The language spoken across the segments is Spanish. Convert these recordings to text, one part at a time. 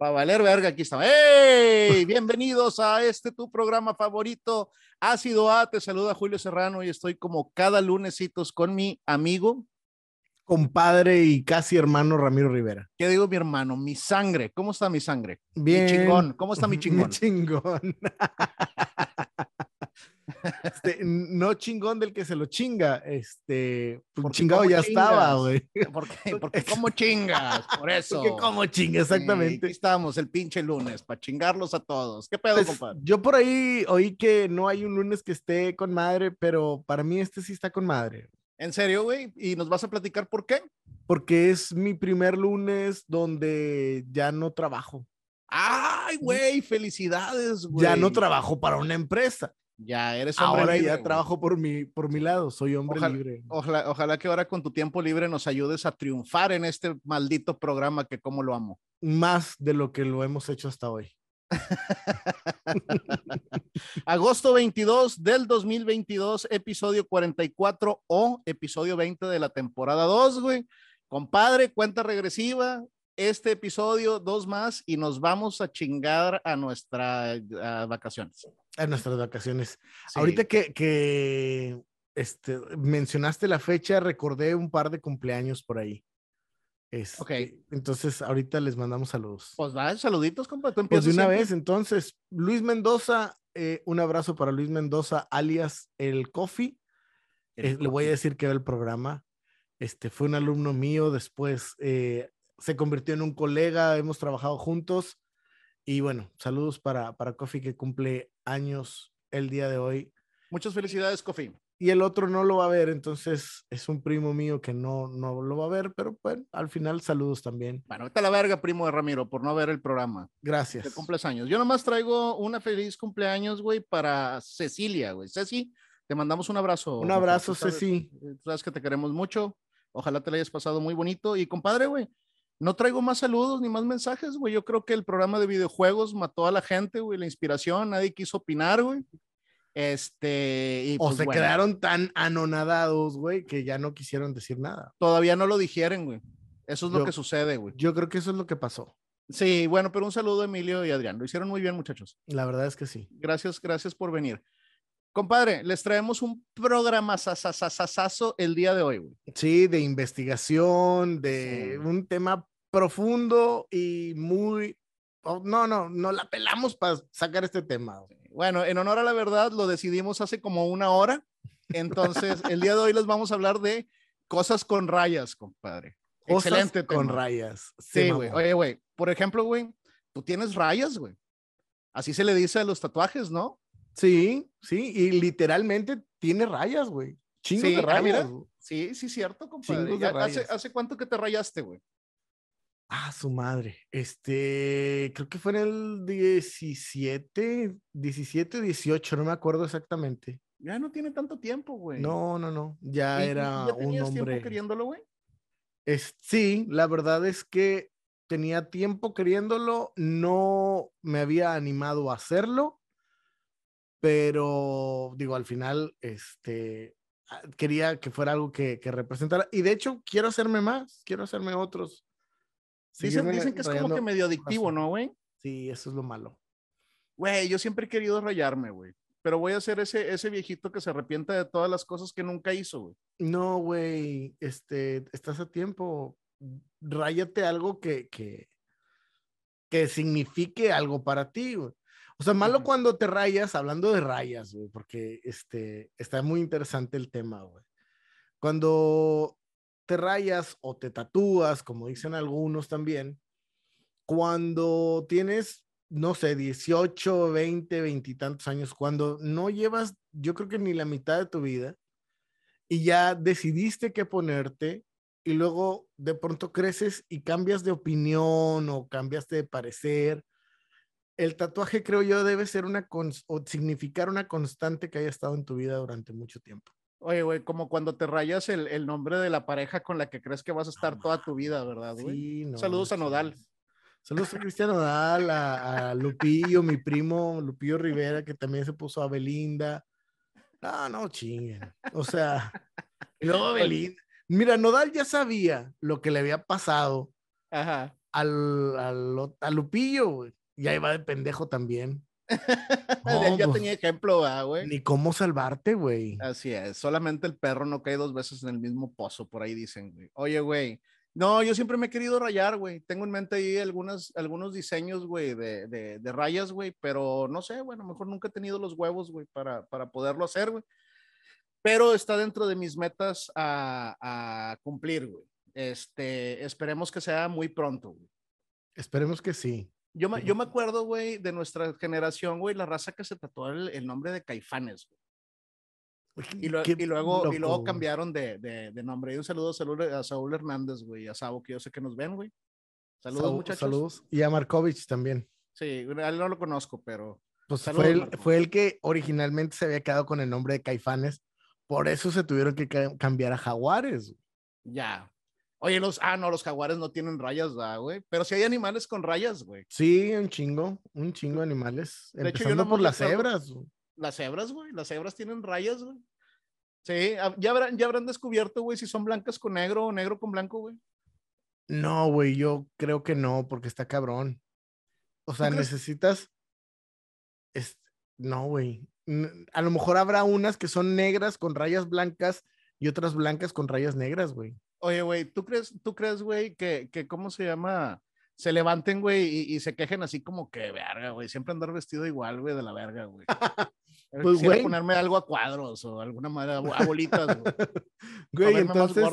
Para valer verga, aquí estamos. ¡Hey! Bienvenidos a este tu programa favorito, Ácido A. Te saluda Julio Serrano y estoy como cada lunesitos con mi amigo. Compadre y casi hermano Ramiro Rivera. ¿Qué digo mi hermano? Mi sangre. ¿Cómo está mi sangre? Bien. Mi chingón. ¿Cómo está mi chingón? Mi chingón. Este, no chingón del que se lo chinga, este, pues, chingado ¿cómo ya estaba, chingas? güey. ¿Por qué? Porque ¿cómo chingas? Por eso. Porque como chinga, Sí, exactamente. aquí estamos el pinche lunes para chingarlos a todos. ¿Qué pedo, Pues, compadre? yo por ahí oí que no hay un lunes que esté con madre, pero para mí este sí está con madre, ¿En serio, güey? ¿Y nos vas a platicar por qué? porque es mi primer lunes donde ya no trabajo. ¡Ay, güey! ¡Felicidades, güey! Ya no trabajo para una empresa. Ya eres hombre Ahora libre, ya güey. trabajo por mi, por mi lado, soy hombre Ojalá- libre. Ojalá, ojalá que ahora con tu tiempo libre nos ayudes a triunfar en este maldito programa que como lo amo. Más de lo que lo hemos hecho hasta hoy. Agosto 22 del 2022, episodio 44 o episodio 20 de la temporada 2, güey. Compadre, cuenta regresiva. Este episodio, dos más, y nos vamos a chingar a nuestras vacaciones. En nuestras vacaciones. Sí. Ahorita que, que este, mencionaste la fecha, recordé un par de cumpleaños por ahí. Este, Ok. Entonces, ahorita les mandamos saludos. Pues va, saluditos, compadre. Tú Pues de una siempre. vez, entonces, Luis Mendoza, eh, un abrazo para Luis Mendoza, alias el Coffee. Eh, le voy a decir que era el programa. Este fue un alumno mío, después eh, se convirtió en un colega, hemos trabajado juntos. Y bueno, saludos para, para Coffee que cumple años el día de hoy. Muchas felicidades, Cofi. Y el otro no lo va a ver, entonces es un primo mío que no, no lo va a ver, pero bueno, al final saludos también. Bueno, a la verga, primo de Ramiro, por no ver el programa. Gracias. Que cumples años. Yo nomás traigo una feliz cumpleaños, güey, para Cecilia, güey. Ceci, te mandamos un abrazo. Un abrazo, sabes- Ceci. Tú sabes que te queremos mucho. Ojalá te la hayas pasado muy bonito. Y compadre, güey, no traigo más saludos ni más mensajes, güey. Yo creo que el programa de videojuegos mató a la gente, güey, la inspiración. Nadie quiso opinar, güey. Este, y O pues, se bueno, quedaron tan anonadados, güey, que ya no quisieron decir nada. Todavía no lo digieren, güey. Eso es lo Yo- que sucede, güey. Yo creo que eso es lo que pasó. Sí, bueno, pero un saludo a Emilio y Adrián. Lo hicieron muy bien, muchachos. La verdad es que sí. Gracias, gracias por venir. Compadre, les traemos un programa sasasasasazo el día de hoy, güey. Sí, de investigación, de Sí. un tema profundo y muy... oh, no, no, no la pelamos para sacar este tema. Bueno, en honor a la verdad, lo decidimos hace como una hora. Entonces, el día de hoy les vamos a hablar de cosas con rayas, compadre. Cosas Excelente con tema. rayas. Sí, güey. Oye, güey, por ejemplo, güey, tú tienes rayas, güey. Así se le dice a los tatuajes, ¿no? Sí, sí, y literalmente tiene rayas, güey. Chingos Sí, de ah, rayas. mira. güey. Sí, sí, cierto, compadre. Ya ¿Hace. ¿Hace cuánto que te rayaste, güey? Ah, su madre. Este, creo que fue en el 17, 17, 18, no me acuerdo exactamente. Ya no tiene tanto tiempo, güey. No, no, no. Ya ¿Y- y era ya un tenías tiempo hombre. queriéndolo, güey? Es, sí, la verdad es que tenía tiempo queriéndolo, no me había animado a hacerlo, pero digo, al final, este, ah, quería que fuera algo que, que representara. Y de hecho, quiero hacerme más, quiero hacerme otros. Dicen, dicen que es como que medio adictivo. ¿no, güey? Sí, eso es lo malo. Güey, yo siempre he querido rayarme, güey. Pero voy a ser ese, ese viejito que se arrepienta de todas las cosas que nunca hizo, güey. No, güey, este, estás a tiempo. Ráyate algo que, que, que signifique algo para ti, güey. O sea, malo Ujú. cuando te rayas, hablando de rayas, güey, porque este, está muy interesante el tema, güey. Cuando te rayas o te tatúas, como dicen algunos también, cuando tienes, no sé, 18, 20, 20 y tantos años, cuando no llevas, yo creo que ni la mitad de tu vida, y ya decidiste qué ponerte, y luego de pronto creces y cambias de opinión o cambiaste de parecer. El tatuaje, creo yo, debe ser una, o significar una constante que haya estado en tu vida durante mucho tiempo. Oye, güey, como cuando te rayas el, el nombre de la pareja con la que crees que vas a estar toda tu vida, ¿verdad, güey? Sí, no, Saludos a no Nodal. Saludos a Cristian Nodal, a, a Lupillo, mi primo Lupillo Rivera, que también se puso a Belinda. No, no chinguen. O sea, y luego Belinda. Mira, Nodal ya sabía lo que le había pasado Ajá. al, al, al Lupillo, güey. Y ahí va de pendejo también. Ya tenía ejemplo, güey. Ni cómo salvarte, güey. Así es, solamente el perro no cae dos veces en el mismo pozo, por ahí dicen, güey. Oye, güey, no, yo siempre me he querido rayar, güey. Tengo en mente ahí algunas, algunos diseños, güey, de, de, de rayas, güey, pero no sé, bueno, mejor nunca he tenido los huevos, güey, para, para poderlo hacer, güey. Pero está dentro de mis metas a, a cumplir, güey. Este, esperemos que sea muy pronto, güey. Esperemos que sí. Yo me, yo me acuerdo, güey, de nuestra generación, güey, la raza que se tatuó el, el nombre de Caifanes, güey. Y, lo- Qué y luego, y luego cambiaron de, de, de nombre. Y un saludo a Saúl, a Saúl Hernández, güey, a Sabo, que yo sé que nos ven, güey. Saludos, Sau- muchachos. Saludos. Y a Markovich también. Sí, a él no lo conozco, pero Pues Saludos, fue, el, fue el que originalmente se había quedado con el nombre de Caifanes. Por eso se tuvieron que ca- cambiar a Jaguares. ya. Oye, los, ah, no, los jaguares no tienen rayas, ¿verdad, güey. Pero sí hay animales con rayas, güey. Sí, un chingo, un chingo de animales. De hecho, yo nomás por las cebras. Las cebras, güey, las cebras tienen rayas, güey. Sí, ya habrán, ya habrán descubierto, güey, si son blancas con negro o negro con blanco, güey. No, güey, yo creo que no, porque está cabrón. O sea, necesitas. es- No, güey. A lo mejor habrá unas que son negras con rayas blancas y otras blancas con rayas negras, güey. Oye, güey, ¿tú crees, tú crees, güey, que, que, ¿cómo se llama? Se levanten, güey, y, y se quejen así como que, verga, güey, siempre andar vestido igual, güey, de la verga, güey. Pues, Quisiera güey. ponerme algo a cuadros o alguna madre, a bo- a bolitas, güey. Güey, entonces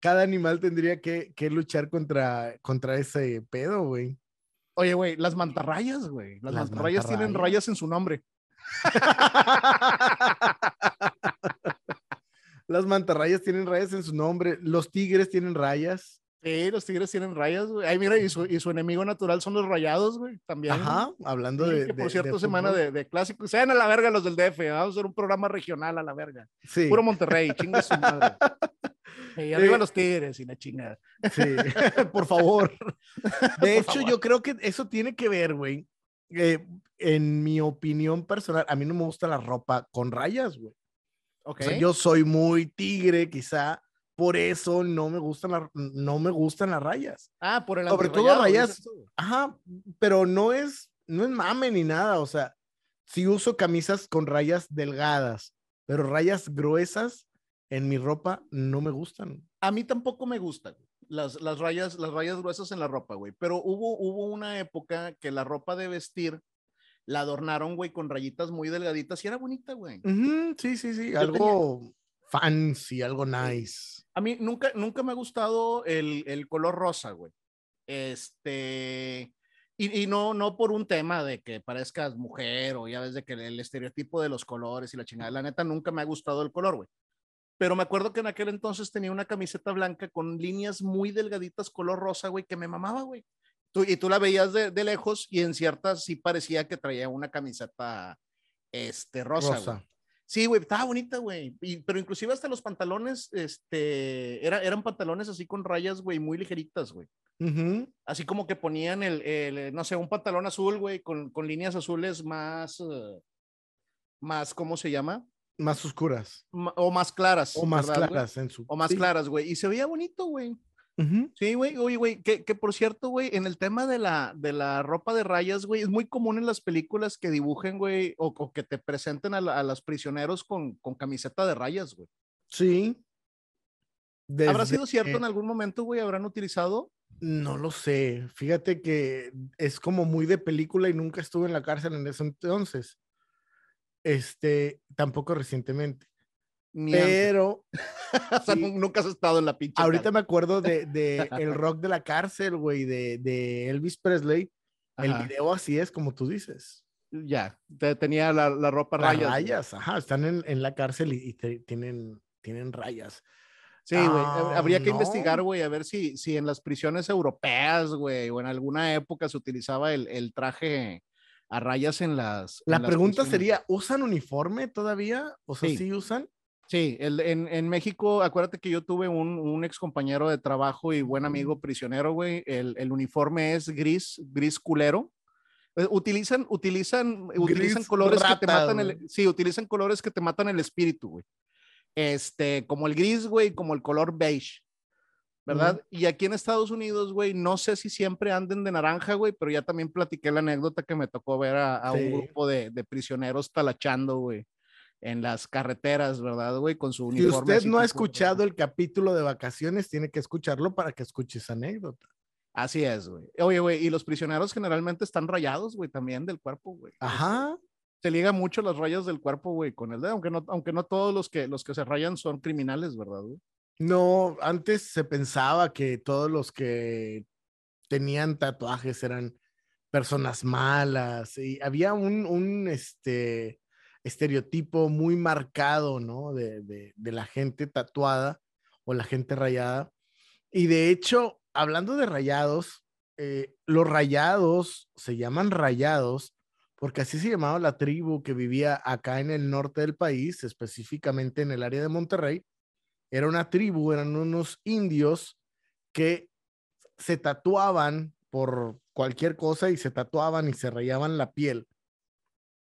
cada animal tendría que, que luchar contra, contra ese pedo, güey. Oye, güey, las mantarrayas, güey. Las, Las mantarrayas tienen mantarrayas. rayas en su nombre. Las mantarrayas tienen rayas en su nombre, los tigres tienen rayas. Sí, los tigres tienen rayas, güey. Ay, mira, y su, y su enemigo natural son los rayados, güey, también. güey. Ajá, hablando Sí, de. que por de- cierto, de semana de, de clásicos. Sean a la verga los del DF. Vamos a hacer un programa regional a la verga. Sí, Puro Monterrey, chinga su madre. Y arriba Sí. los tigres y la chingada. sí, por favor. De hecho, favor. yo creo que eso tiene que ver, güey. eh, en mi opinión personal, a mí no me gusta la ropa con rayas, güey. Ok. O sea, yo soy muy tigre, quizá. Por eso no me gustan, la- no me gustan las rayas. Ah, por el sobre todo rayas-. Ajá, pero no es, no es mame ni nada. O sea, sí uso camisas con rayas delgadas, pero rayas gruesas en mi ropa no me gustan. A mí tampoco me gustan las, las rayas, las rayas gruesas en la ropa, güey. Pero hubo, hubo una época que la ropa de vestir la adornaron, güey, con rayitas muy delgaditas y era bonita, güey. Ujú, sí, sí, sí, Yo algo fancy, algo nice. A mí nunca, nunca me ha gustado el, el color rosa, güey. Este, y, y no, no por un tema de que parezcas mujer o ya ves de que el estereotipo de los colores y la chingada, la neta nunca me ha gustado el color, güey. Pero me acuerdo que en aquel entonces tenía una camiseta blanca con líneas muy delgaditas color rosa, güey, que me mamaba, güey. Tú, y tú la veías de, de lejos y en ciertas sí parecía que traía una camiseta este, rosa, güey. Sí, güey, estaba bonita, güey. Y- Pero inclusive hasta los pantalones, este, era, eran pantalones así con rayas, güey, muy ligeritas, güey. Así como que ponían el, el, no sé, un pantalón azul, güey, con, con líneas azules más, eh, más, ¿cómo se llama? Más oscuras. O más claras. O más ¿verdad, güey? claras en su. O más sí. claras, güey. Y se veía bonito, güey. Sí, güey, oye, güey, que, que por cierto, güey, en el tema de la, de la ropa de rayas, güey, es muy común en las películas que dibujen, güey, o, o que te presenten a, la- a los prisioneros con, con camiseta de rayas, güey. Sí. ¿Habrá sido cierto en algún momento, güey? ¿Habrán utilizado? No lo sé. Fíjate que es como muy de película y nunca estuve en la cárcel en ese entonces. Este, tampoco recientemente. Ni. Pero O sea, sí. nunca has estado en la pinche. ahorita me acuerdo de, de el rock de la cárcel, güey, de, de Elvis Presley. El Ajá. video así es como tú dices. Ya, te- tenía la, la ropa rayas. rayas, ajá, están en, en la cárcel y, y te- tienen, tienen rayas. Sí, güey. Ah, Habría que no. investigar, güey, a ver si, si en las prisiones europeas, güey, o en alguna época se utilizaba el, el traje a rayas en las. La en las pregunta sería, ¿usan uniforme todavía? O sea, Sí. ¿sí, usan? Sí, el, en, en México, acuérdate que yo tuve un, un ex compañero de trabajo y buen amigo prisionero, güey. El, el uniforme es gris, gris culero. Eh, Utilizan, utilizan, utilizan colores que te rata, matan el, sí, utilizan colores que te matan el espíritu, güey. Este, como el gris, güey, como el color beige. ¿verdad? Y aquí en Estados Unidos, güey, no sé si siempre anden de naranja, güey, pero ya también platiqué la anécdota que me tocó ver a, un grupo de, de prisioneros talachando, güey en las carreteras, ¿verdad, güey? Con su uniforme. Si usted no ha escuchado el capítulo de vacaciones, tiene que escucharlo para que escuche esa anécdota. Así es, güey. Oye, güey, y los prisioneros generalmente están rayados, güey, también del cuerpo, güey. Ajá. Se liga mucho las rayas del cuerpo, güey, con el dedo, aunque no, aunque no todos los que, los que se rayan son criminales, ¿verdad, güey? No, antes se pensaba que todos los que tenían tatuajes eran personas malas y había un, un este, estereotipo muy marcado, ¿no? De, de, la gente tatuada o la gente rayada. Y de hecho, hablando de rayados, eh, los rayados se llaman rayados porque así se llamaba la tribu que vivía acá en el norte del país, específicamente en el área de Monterrey. Era una tribu, eran unos indios que se tatuaban por cualquier cosa y se tatuaban y se rayaban la piel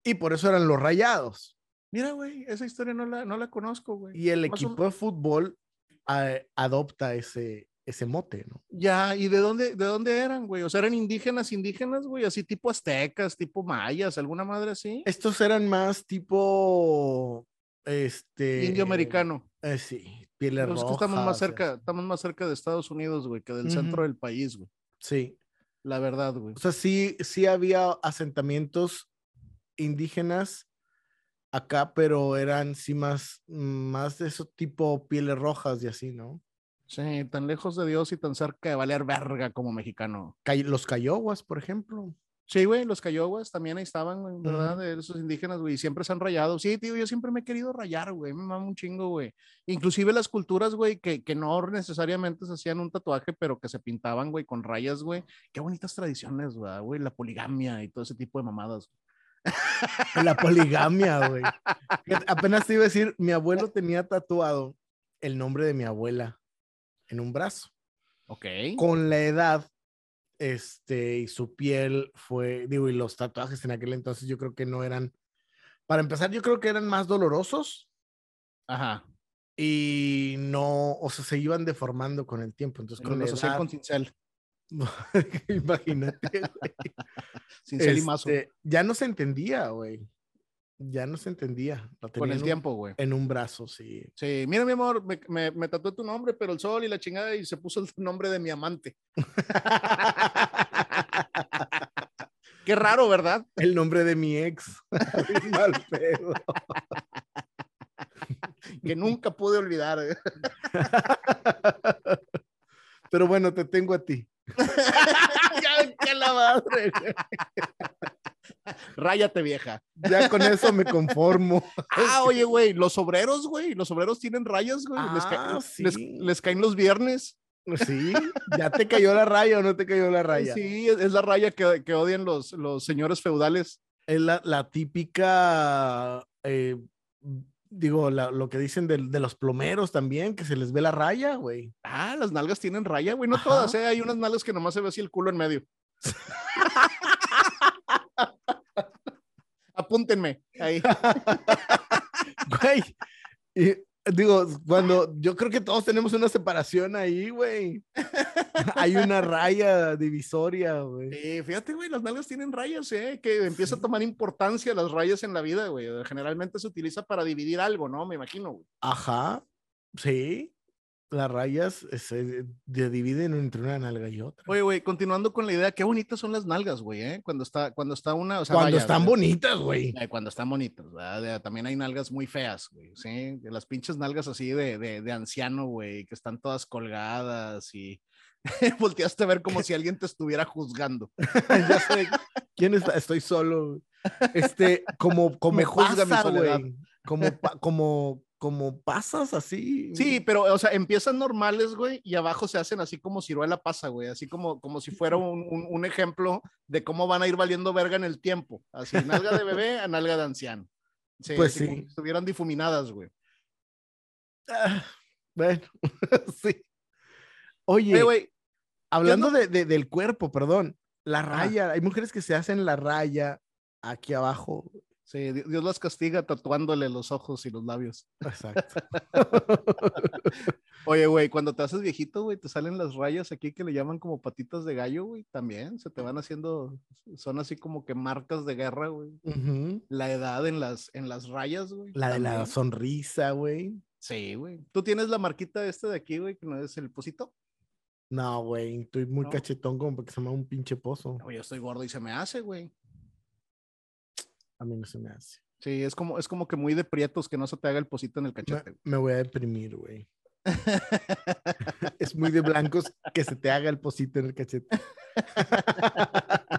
y por eso eran los rayados. Mira, güey, esa historia no la, no la conozco, güey. Y el equipo de fútbol adopta ese, ese mote, ¿no? Ya, ¿y de dónde, de dónde eran, güey? O sea, eran indígenas, indígenas, güey, así tipo aztecas, tipo mayas, alguna madre así. Estos eran más tipo, este... Indio americano. Eh, sí, pieles rojas. estamos más cerca, estamos más cerca de Estados Unidos, güey, que del centro del país, güey. Sí. La verdad, güey. O sea, sí, sí había asentamientos indígenas acá, pero eran sí más, más de eso tipo pieles rojas y así, ¿no? Sí, tan lejos de Dios y tan cerca de valer verga como mexicano. Los cayoguas, por ejemplo. Sí, güey, los cayoguas también ahí estaban, ¿verdad? De esos indígenas, güey, siempre se han rayado. Sí, tío, yo siempre me he querido rayar, güey, me mama un chingo, güey. Inclusive las culturas, güey, que, que no necesariamente se hacían un tatuaje, pero que se pintaban, güey, con rayas, güey. Qué bonitas tradiciones, güey, la poligamia y todo ese tipo de mamadas. La poligamia, güey. Apenas te iba a decir, mi abuelo tenía tatuado el nombre de mi abuela en un brazo. Ok. Con la edad, este, y su piel fue, digo, y los tatuajes en aquel entonces yo creo que no eran, para empezar, yo creo que eran más dolorosos. Ajá. Y no, o sea, se iban deformando con el tiempo. Entonces, con edad, con cincel. Imagínate, Sin ser este, Ya no se entendía, güey. Ya no se entendía. Con el tiempo, güey. En un brazo, sí. Sí, mira, mi amor, me, me, me, tatué tu nombre, pero el sol y la chingada, y se puso el nombre de mi amante. Qué raro, ¿verdad? El nombre de mi ex. Mal pedo. que nunca pude olvidar. Pero bueno, te tengo a ti. ya qué la madre. Ráyate, vieja. Ya con eso me conformo. ah, oye, güey, los obreros, güey, los obreros tienen rayas, güey. Ah, les, caen los viernes. Sí, ya te cayó la raya o no te cayó la raya. Sí, es la raya que, que odian los, los señores feudales. Es la, la típica eh, digo, lo que dicen de, los plomeros también, que se les ve la raya, güey. Ah, las nalgas tienen raya, güey. No todas, ¿eh? Hay unas nalgas que nomás se ve así el culo en medio. Apúntenme ahí. Güey, y digo, cuando yo creo que todos tenemos una separación ahí, güey. Hay una raya divisoria, güey. Sí, fíjate, güey, las nalgas tienen rayas, ¿eh? Que empieza a tomar importancia las rayas en la vida, güey. Generalmente se utiliza para dividir algo, ¿no? Me imagino, güey. Ajá, sí. Las rayas se dividen entre una nalga y otra. Oye, güey, continuando con la idea, qué bonitas son las nalgas, güey, ¿eh? Cuando está, cuando está una, o sea, cuando están bonitas, güey. Eh, cuando están bonitas, ¿verdad? También hay nalgas muy feas, güey, ¿sí? De las pinches nalgas así de, de, de anciano, güey, que están todas colgadas y volteaste a ver como si alguien te estuviera juzgando. ya sé, ¿quién está? Estoy solo. Este, como, como Me juzga mi soledad. Como, como, como pasas así. Sí, pero, o sea, empiezan normales, güey, y abajo se hacen así como ciruela pasa, güey, así como, como si fuera un, un, ejemplo de cómo van a ir valiendo verga en el tiempo. Así, nalga de bebé a nalga de anciano. pues sí. Si estuvieran difuminadas, güey. Ah, bueno, sí. Oye, güey, hablando de, del cuerpo, perdón, la raya, hay mujeres que se hacen la raya aquí abajo Sí, Di- Dios las castiga tatuándole los ojos y los labios. Exacto. Oye, güey, cuando te haces viejito, güey, te salen las rayas aquí que le llaman como patitas de gallo, güey, también se te van haciendo, son así como que marcas de guerra, güey. La edad en las, en las rayas, güey. La de la sonrisa, güey. Sí, güey. ¿Tú tienes la marquita este de aquí, güey, que no es el posito? No, güey, estoy muy ¿No? cachetón como porque se me da un pinche pozo. Oye, yo estoy gordo y se me hace, güey. A mí no se me hace. Sí, es como, es como que muy de prietos que no se te haga el posito en el cachete. me voy a deprimir, güey. Es muy de blancos que se te haga el posito en el cachete.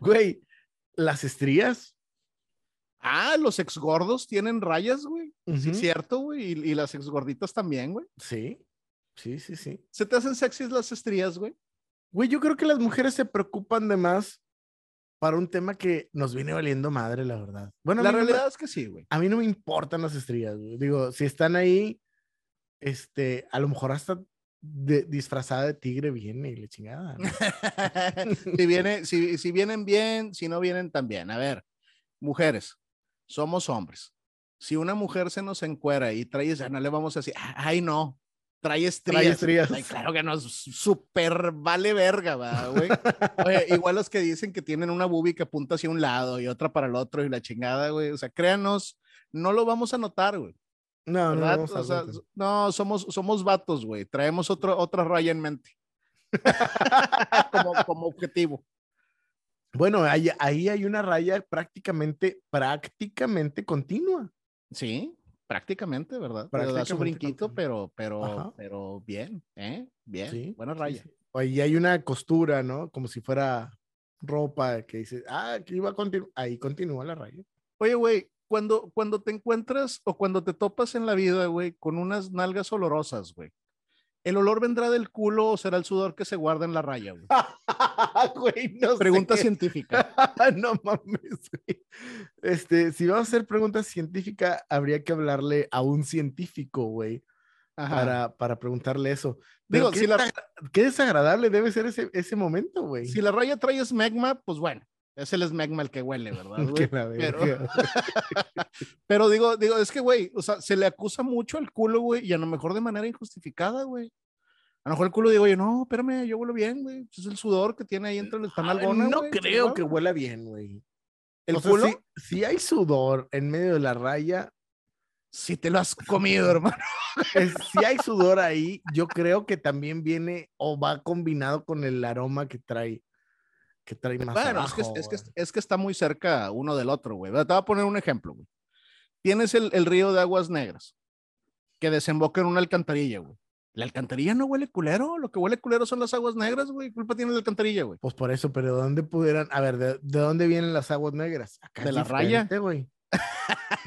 Güey, las estrías. ah, los ex gordos tienen rayas, güey. Sí, Ujú. cierto, güey. Y, y las ex gorditas también, güey. Sí, sí, sí, sí. ¿Se te hacen sexys las estrías, güey? Güey, yo creo que las mujeres se preocupan de más para un tema que nos viene valiendo madre, la verdad. Bueno, La no realidad es que sí, güey. a mí no me importan las estrías, güey. Digo, si están ahí, este, a lo mejor hasta de- disfrazada de tigre viene y le chingada. ¿no? si, viene, si, si vienen bien, si no vienen también. A ver, mujeres, somos hombres. Si una mujer se nos encuera y trae, ya no le vamos a decir, ay, no, trae estrías. estrías. Ay, claro que no, súper vale verga, güey. Oye, igual los que dicen que tienen una boobie que apunta hacia un lado y otra para el otro y la chingada, güey. O sea, créanos, no lo vamos a notar, güey. No, no, ¿verdad? vamos a O sea, no, somos, somos vatos, güey. Traemos otro, otra raya en mente. como, como objetivo. Bueno, ahí, ahí hay una raya prácticamente, prácticamente continua. Sí, prácticamente, ¿verdad? Pero da su Prácticamente brinquito, pero, pero, Ajá. pero bien, ¿eh? Bien, Sí, buena sí, raya. sí. Ahí hay una costura, ¿no? Como si fuera ropa que dice, ah, aquí va a continuar. Ahí continúa la raya. Oye, güey, cuando, cuando te encuentras o cuando te topas en la vida, güey, con unas nalgas olorosas, güey, ¿el olor vendrá del culo o será el sudor que se guarda en la raya, güey? Güey, no sé. Pregunta científica. no mames, güey. Este, si vamos a hacer preguntas científicas, habría que hablarle a un científico, güey, para, para preguntarle eso. Pero Digo, qué, si la- qué desagradable debe ser ese, ese momento, güey. Si la raya trae esmegma, pues bueno, es el esmegma el que huele, ¿verdad? Güey? Pero, pero digo, digo, es que, güey, o sea, se le acusa mucho al culo, güey, y a lo mejor de manera injustificada, güey. A lo mejor el culo digo, oye, no, espérame, yo huelo bien, güey. pues Es el sudor que tiene ahí entre las Ay, nalgonas, no güey, creo que huela bien, güey. ¿El O sea, culo? si, si hay sudor en medio de la raya, Si te lo has comido, hermano. es- si hay sudor ahí, yo creo que también viene o va combinado con el aroma que trae, que trae más Bueno, es que, abajo, es, que, es que está muy cerca uno del otro, güey. Te voy a poner un ejemplo, güey. Tienes el, el río de aguas negras que desemboca en una alcantarilla, güey. La alcantarilla no huele culero, lo que huele culero son las aguas negras, güey. ¿Qué culpa tiene la alcantarilla, güey? Pues por eso, pero ¿de dónde pudieran? A ver, ¿de, de dónde vienen las aguas negras? Acá ¿De la raya? güey.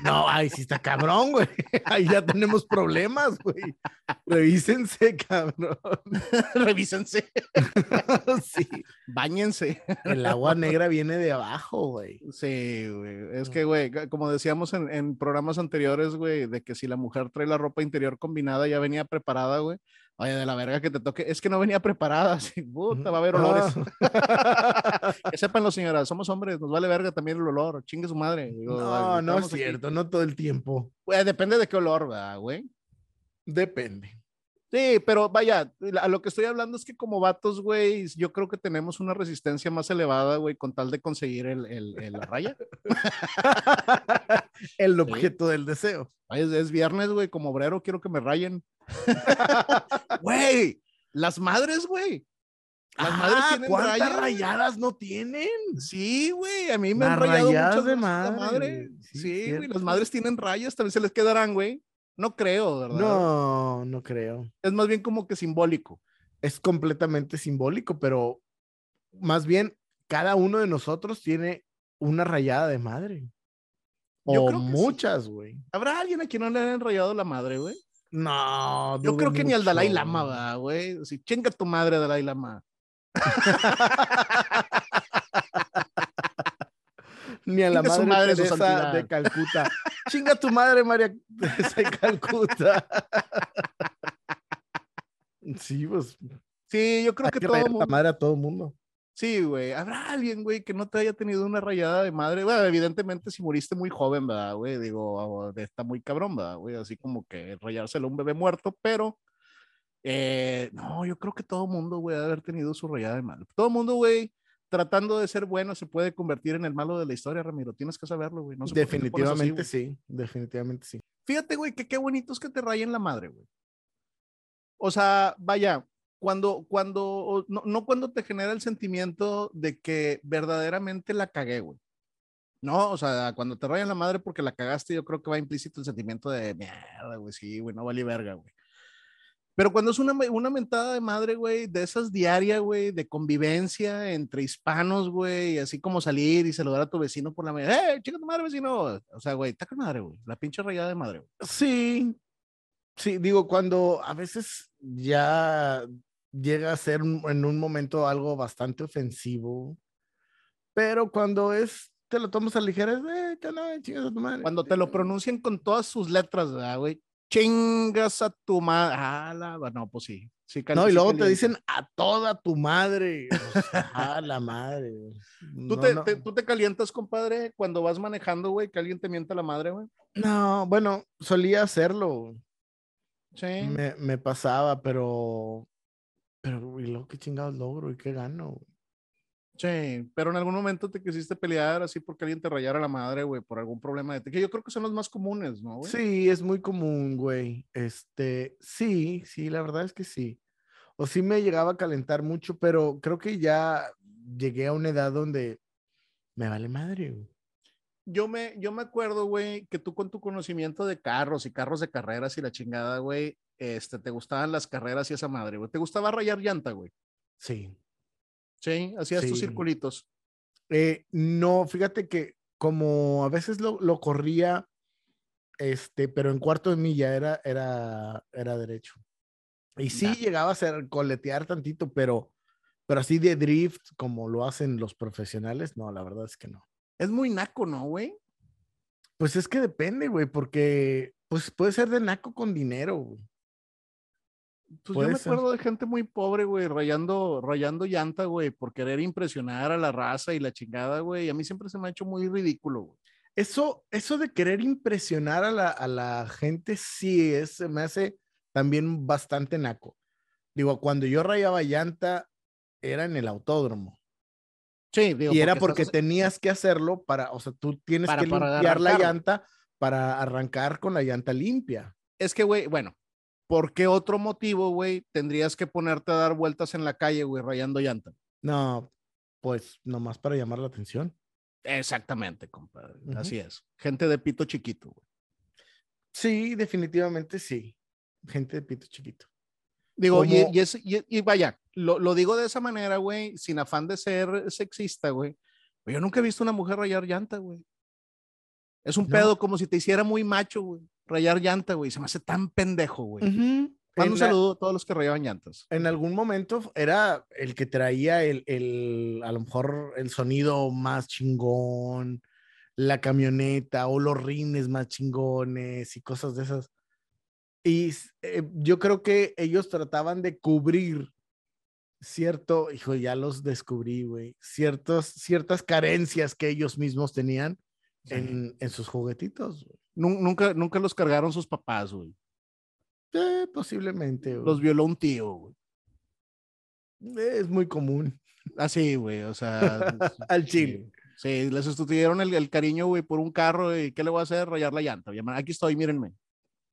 No, ahí sí está cabrón, güey. Ahí ya tenemos problemas, güey. Revísense, cabrón. Revísense, Sí. bañense. El agua negra viene de abajo, güey. Sí, güey. Es que, güey, como decíamos en, en programas anteriores, güey, de que si la mujer trae la ropa interior combinada ya venía preparada, güey. Oye, de la verga que te toque. Es que no venía preparada. Así, puta, va a haber olores. Ah. Que sépanlo, señoras, somos hombres, nos vale verga también el olor. Chingue su madre. Digo, No, no es aquí. cierto, no todo el tiempo. Güey, depende de qué olor, ¿verdad, güey. Depende. Sí, pero vaya, a lo que estoy hablando es que como vatos, güey, yo creo que tenemos una resistencia más elevada, güey, con tal de conseguir el, el- el- la raya. El objeto del deseo. Ay, es, es viernes, güey, como obrero quiero que me rayen. Güey, las madres, güey. Las madres Ah, tienen ¿Cuántas rayadas no tienen? Sí, güey, a mí me han rayado muchas de madre, madre. Sí, güey, las madres tienen rayas, también se les quedarán, güey. No creo, ¿verdad? No, no creo. Es más bien como que simbólico. Es completamente simbólico, pero más bien cada uno de nosotros tiene una rayada de madre. Yo O creo que sí. muchas, güey. ¿Habrá alguien a quien no le hayan rayado la madre, güey? No, Yo creo que ni al Dalai mucho. Lama, va, güey. Si chinga tu madre, Dalai Lama. Ni a la madre, Teresa de Calcuta. Chinga tu madre, María Teresa de Calcuta. sí, pues Sí, yo creo hay que que todo rayar la mundo. madre a todo el mundo. Sí, güey. Habrá alguien, güey, que no te haya tenido una rayada de madre. Bueno, evidentemente, si moriste muy joven, ¿verdad, güey? Digo, está muy cabrón, ¿verdad, güey? Así como que rayárselo a un bebé muerto, pero. Eh, no, yo creo que todo mundo, güey, haber tenido su rayada de madre. Todo mundo, güey, tratando de ser bueno, se puede convertir en el malo de la historia, Ramiro. Tienes que saberlo, güey. definitivamente sí, definitivamente sí. Fíjate, güey, que qué bonito es que te rayen la madre, güey. O sea, vaya, cuando, cuando, no, no, cuando te genera el sentimiento de que verdaderamente la cagué, güey. No, o sea, cuando te rayan la madre porque la cagaste, yo creo que va implícito el sentimiento de mierda, güey, sí, güey, no vale verga, güey. Pero cuando es una, una mentada de madre, güey, de esas diarias, güey, de convivencia entre hispanos, güey, así como salir y saludar a tu vecino por la mañana, ¡eh, chica tu madre, vecino! O sea, güey, está con madre, güey, la pinche rayada de madre, güey. Sí, sí, digo, cuando a veces ya llega a ser en un momento algo bastante ofensivo, pero cuando es, te lo tomas a ligera, eh, chingas a tu madre. Cuando te lo pronuncian con todas sus letras, güey? Chingas a tu madre. Ah, la, no, pues sí. sí no, y luego te dicen a toda tu madre. a la madre. ¿Tú, te, ¿Tú te calientas, compadre, cuando vas manejando, güey, que alguien te mienta la madre, güey? No, bueno, solía hacerlo. Sí. Me, me pasaba, pero pero, ¿y luego qué chingados logro y qué gano? Sí, pero en algún momento te quisiste pelear así porque alguien te rayara la madre, güey, por algún problema de que yo creo que son los más comunes, ¿no, güey? Sí, es muy común, güey. Este, sí, sí, la verdad es que sí. O sí me llegaba a calentar mucho, pero creo que ya llegué a una edad donde me vale madre, güey. Yo me, yo me acuerdo, güey, que tú con tu conocimiento de carros y carros de carreras y la chingada, güey, este, te gustaban las carreras y esa madre, güey. ¿Te gustaba rayar llanta, güey? Sí. Sí, hacías tus circulitos. Eh, no, fíjate que como a veces lo, lo, corría, este, pero en cuarto de milla era, era, era derecho. Y sí llegaba a ser coletear tantito, pero, pero así de drift como lo hacen los profesionales, no, la verdad es que no. Es muy naco, ¿no, güey? Pues es que depende, güey, porque pues puede ser de naco con dinero, güey. Pues yo me acuerdo de gente muy pobre, güey, rayando, rayando llanta, güey, por querer impresionar a la raza y la chingada, güey. A mí siempre se me ha hecho muy ridículo, güey. Eso, eso de querer impresionar a la, a la gente, sí, es, se me hace también bastante naco. Digo, cuando yo rayaba llanta, era en el autódromo. Sí, digo, y era porque tenías que hacerlo para, o sea, tú tienes que limpiar la llanta para arrancar con la llanta limpia. Es que, güey, bueno, ¿por qué otro motivo, güey, tendrías que ponerte a dar vueltas en la calle, güey, rayando llanta? No, pues nomás para llamar la atención. Exactamente, compadre. Así es. Gente de pito chiquito, güey. Sí, definitivamente sí. Gente de pito chiquito. Digo, y, y, vaya, lo, lo, digo de esa manera, güey, sin afán de ser sexista, güey. Yo nunca he visto una mujer rayar llanta, güey. Es un pedo como si te hiciera muy macho, güey rayar llanta, güey. Se me hace tan pendejo, güey. un saludo a todos los que rayaban llantas. En algún momento era el que traía el, el, a lo mejor el sonido más chingón, la camioneta o los rines más chingones y cosas de esas. Y eh, yo creo que ellos trataban de cubrir cierto, hijo, ya los descubrí, güey, ciertas carencias que ellos mismos tenían en, en, sus juguetitos. Güey. Nunca, nunca los cargaron sus papás, güey. Eh, posiblemente. Los violó un tío, güey. Es muy común. Así, güey, o sea. Al chile. Sí, les sustituyeron el, el, cariño, güey, por un carro y ¿qué le voy a hacer? Rayar la llanta. Aquí estoy, mírenme.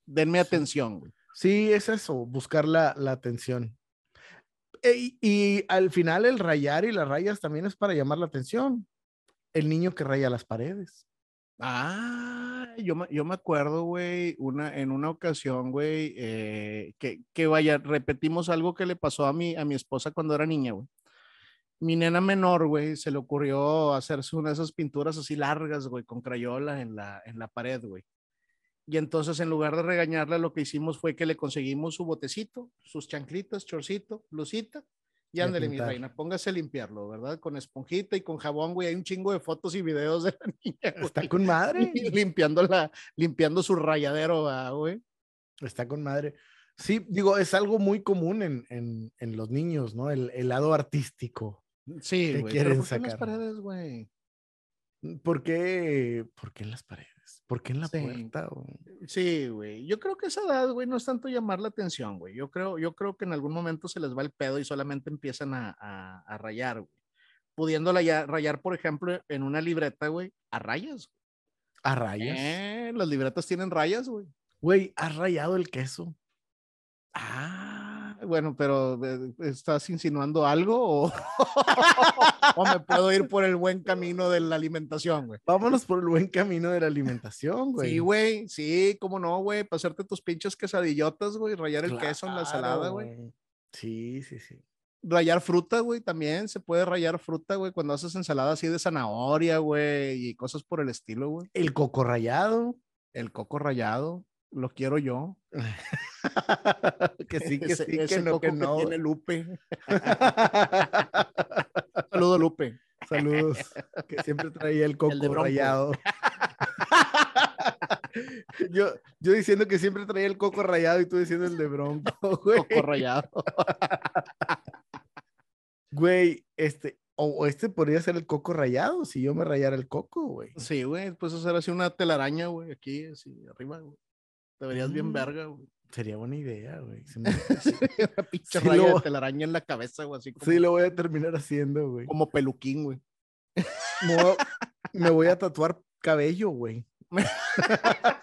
Denme atención, güey. Sí, es eso, buscar la, la atención. E, y al final el rayar y las rayas también es para llamar la atención. El niño que raya las paredes. Ah, yo me, yo me acuerdo, güey, una, en una ocasión, güey, eh, que, que vaya, repetimos algo que le pasó a mi, a mi esposa cuando era niña, güey. Mi nena menor, güey, se le ocurrió hacerse una de esas pinturas así largas, güey, con crayola en la, en la pared, güey. Y entonces, en lugar de regañarla, lo que hicimos fue que le conseguimos su botecito, sus chanclitas, chorcito, blusita, y ándale, mi reina, póngase a limpiarlo, ¿verdad? Con esponjita y con jabón, güey. Hay un chingo de fotos y videos de la niña. Está con madre. Limpiando, la, limpiando su rayadero, güey. Está con madre. Sí, digo, es algo muy común en, en, en los niños, ¿no? El, el, lado artístico Sí, que güey. quieren pero ¿por qué en las sacar. paredes, güey? ¿Por qué? ¿Por qué en las paredes? ¿Por qué en la Sí. puerta? güey? Sí, güey. Yo creo que esa edad, güey, no es tanto llamar la atención, güey. Yo creo, yo creo que en algún momento se les va el pedo y solamente empiezan a, a, a rayar, güey. Pudiéndola ya rayar, por ejemplo, en una libreta, güey, a rayas. ¿A rayas? Eh, las libretas tienen rayas, güey. Güey, has rayado el queso. Ah, bueno, pero eh, ¿estás insinuando algo o, o me puedo ir por el buen camino de la alimentación, güey? Vámonos por el buen camino de la alimentación, güey. Sí, güey, sí, cómo no, güey, para hacerte tus pinches quesadillotas, güey, rayar el queso en la ensalada, Claro, güey. Sí, sí, sí. Rayar fruta, güey, también se puede rayar fruta, güey, cuando haces ensalada así de zanahoria, güey, y cosas por el estilo, güey. El coco rallado. El coco rayado, lo quiero yo. que sí, que Ese- sí, que ese no, coco que no. tiene Lupe. Saludo, Lupe. Saludos. Que siempre traía el coco Bronco. rayado. yo, yo diciendo que siempre traía el coco rayado y tú diciendo el de bronco, güey. Coco rayado. Güey, este, o, o este podría ser el coco rayado si yo me rayara el coco, güey. Sí, güey, pues hacer así una telaraña, güey, aquí, así, arriba, güey. Te verías bien Mm. verga, güey. Sería buena idea, güey. Se me- Una pinche Sí raya lo- de telaraña en la cabeza, güey, así como, Sí, lo voy a terminar haciendo, güey. como peluquín, güey. Me voy a- me voy a tatuar cabello, güey.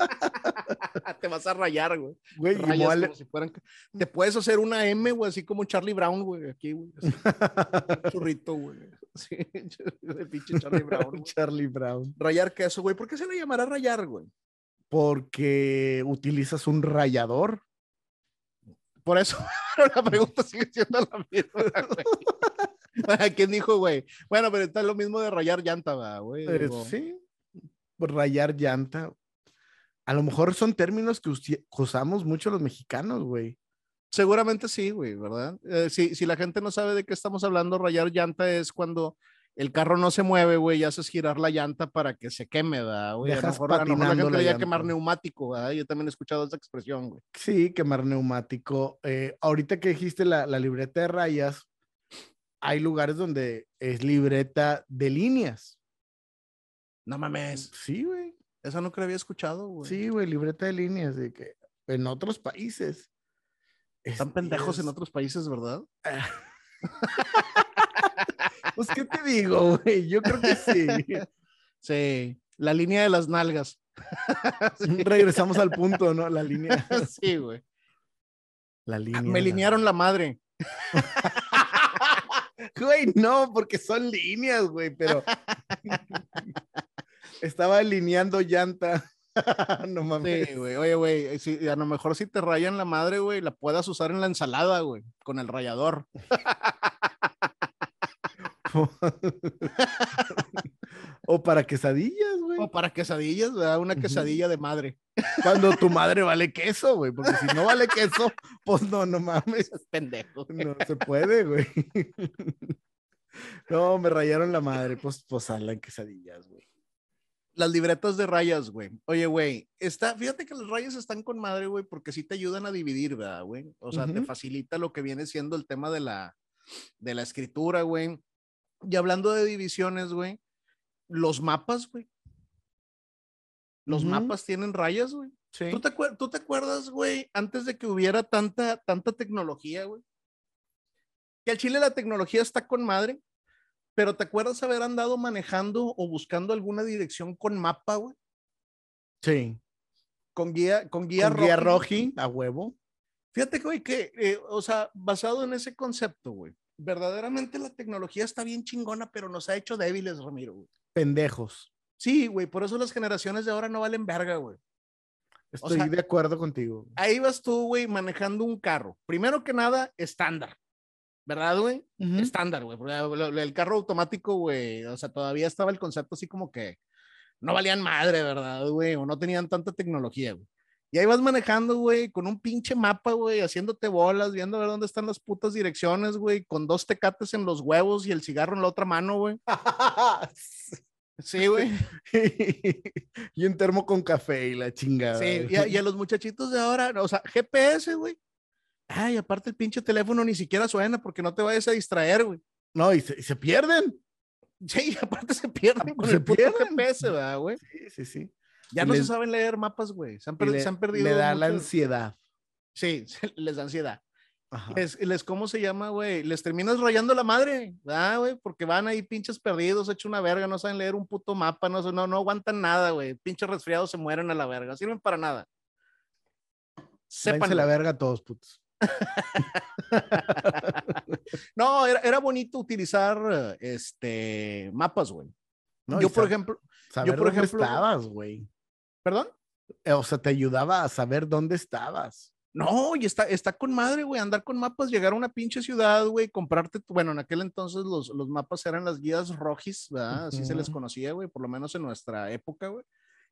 Te vas a rayar, güey. Güey, como si fueran... Te puedes hacer una M, güey, así como Charlie Brown, güey, aquí, güey. así, un churrito, güey. Sí, el pinche Charlie Brown. güey. Charlie Brown. Rayar queso, güey. ¿Por qué se le llamará rayar, güey? Porque utilizas un rallador. Por eso, la pregunta sigue siendo la misma, güey. ¿Quién dijo, güey? Bueno, pero está lo mismo de rayar llanta, güey. Eh, sí, rayar llanta. A lo mejor son términos que, que usamos mucho los mexicanos, güey. Seguramente sí, güey, ¿verdad? Eh, si, si la gente no sabe de qué estamos hablando, rayar llanta es cuando el carro no se mueve, güey, y haces girar la llanta para que se queme, ¿verdad? güey? A lo mejor, a lo mejor la gente la quemar neumático, ¿verdad? Yo también he escuchado esa expresión, güey. Sí, quemar neumático. Eh, ahorita que dijiste la, la libreta de rayas, hay lugares donde es libreta de líneas. No mames. Sí, güey. Esa nunca la había escuchado, güey. Sí, güey, libreta de líneas. De que en otros países. Están es- pendejos en es- otros países, ¿verdad? Pues, ¿qué te digo, güey? Yo creo que sí. Sí, la línea de las nalgas. Sí. Regresamos al punto, ¿no? La línea. Sí, güey. La línea. Me linearon la madre. Güey, no, porque son líneas, güey, pero. Estaba alineando llanta. no mames. Sí, güey. Oye, güey, si- a lo mejor si te rayan la madre, güey, la puedas usar en la ensalada, güey, con el rallador. o para quesadillas, güey. O para quesadillas, ¿verdad? Una quesadilla de madre. Cuando tu madre vale queso, güey, porque si no vale queso, pues no, no mames. Es pendejo. No se puede, güey. No, me rayaron la madre, pues, pues en quesadillas, güey. Las libretas de rayas, güey. Oye, güey, está, fíjate que las rayas están con madre, güey, porque sí te ayudan a dividir, ¿verdad, güey? O sea, te facilita lo que viene siendo el tema de la, de la escritura, güey. Y hablando de divisiones, güey, los mapas, güey. Los mapas tienen rayas, güey. Sí. ¿Tú te, tú te acuerdas, güey, antes de que hubiera tanta, tanta tecnología, güey? Que al Chile la tecnología está con madre, pero ¿te acuerdas haber andado manejando o buscando alguna dirección con mapa, güey? Sí. Con guía, con guía, Con guía roji, a huevo. Fíjate, güey, que, eh, o sea, basado en ese concepto, güey, verdaderamente la tecnología está bien chingona, pero nos ha hecho débiles, Ramiro, güey. Pendejos. Sí, güey, por eso las generaciones de ahora no valen verga, güey. Estoy sea- de acuerdo contigo. Ahí vas tú, güey, manejando un carro. Primero que nada, estándar. ¿Verdad, güey? Estándar, güey. lo- El carro automático, güey, o sea, todavía estaba el concepto así como que no valían madre, ¿verdad, güey? O no tenían tanta tecnología, güey. Y ahí vas manejando, güey, con un pinche mapa, güey, haciéndote bolas, viendo a ver dónde están las putas direcciones, güey, con dos tecates en los huevos y el cigarro en la otra mano, güey. Sí, güey. y un termo con café y la chingada. Sí, y a, y a los muchachitos de ahora, o sea, GPS, güey. Ay, aparte el pinche teléfono ni siquiera suena porque no te vayas a distraer, güey. No, y se, y se pierden. Sí, aparte se pierden con Se el puto pierden. GPS, ¿verdad, güey? Sí, sí, sí. Ya no se saben leer mapas, güey. Se han, Y perdi- le, se han perdido. le da la ansiedad. Sí, les da ansiedad. Ajá. Les, les- ¿cómo se llama, güey? Les terminas rayando la madre, ¿verdad, güey? Porque van ahí pinches perdidos, hecho una verga, no saben leer un puto mapa, no, no, no aguantan nada, güey. Pinches resfriados se mueren a la verga, no sirven para nada. Sepan. la verga todos, putos. No, era, era bonito utilizar este mapas, güey. ¿no? yo, por ejemplo, saber por dónde ejemplo- estabas, güey. ¿Perdón? Eh, O sea, te ayudaba a saber dónde estabas. No, y está, está con madre, güey, andar con mapas, llegar a una pinche ciudad, güey, comprarte, bueno, en aquel entonces los, los mapas eran las guías rojis, ¿verdad? Así se les conocía, güey, por lo menos en nuestra época, güey.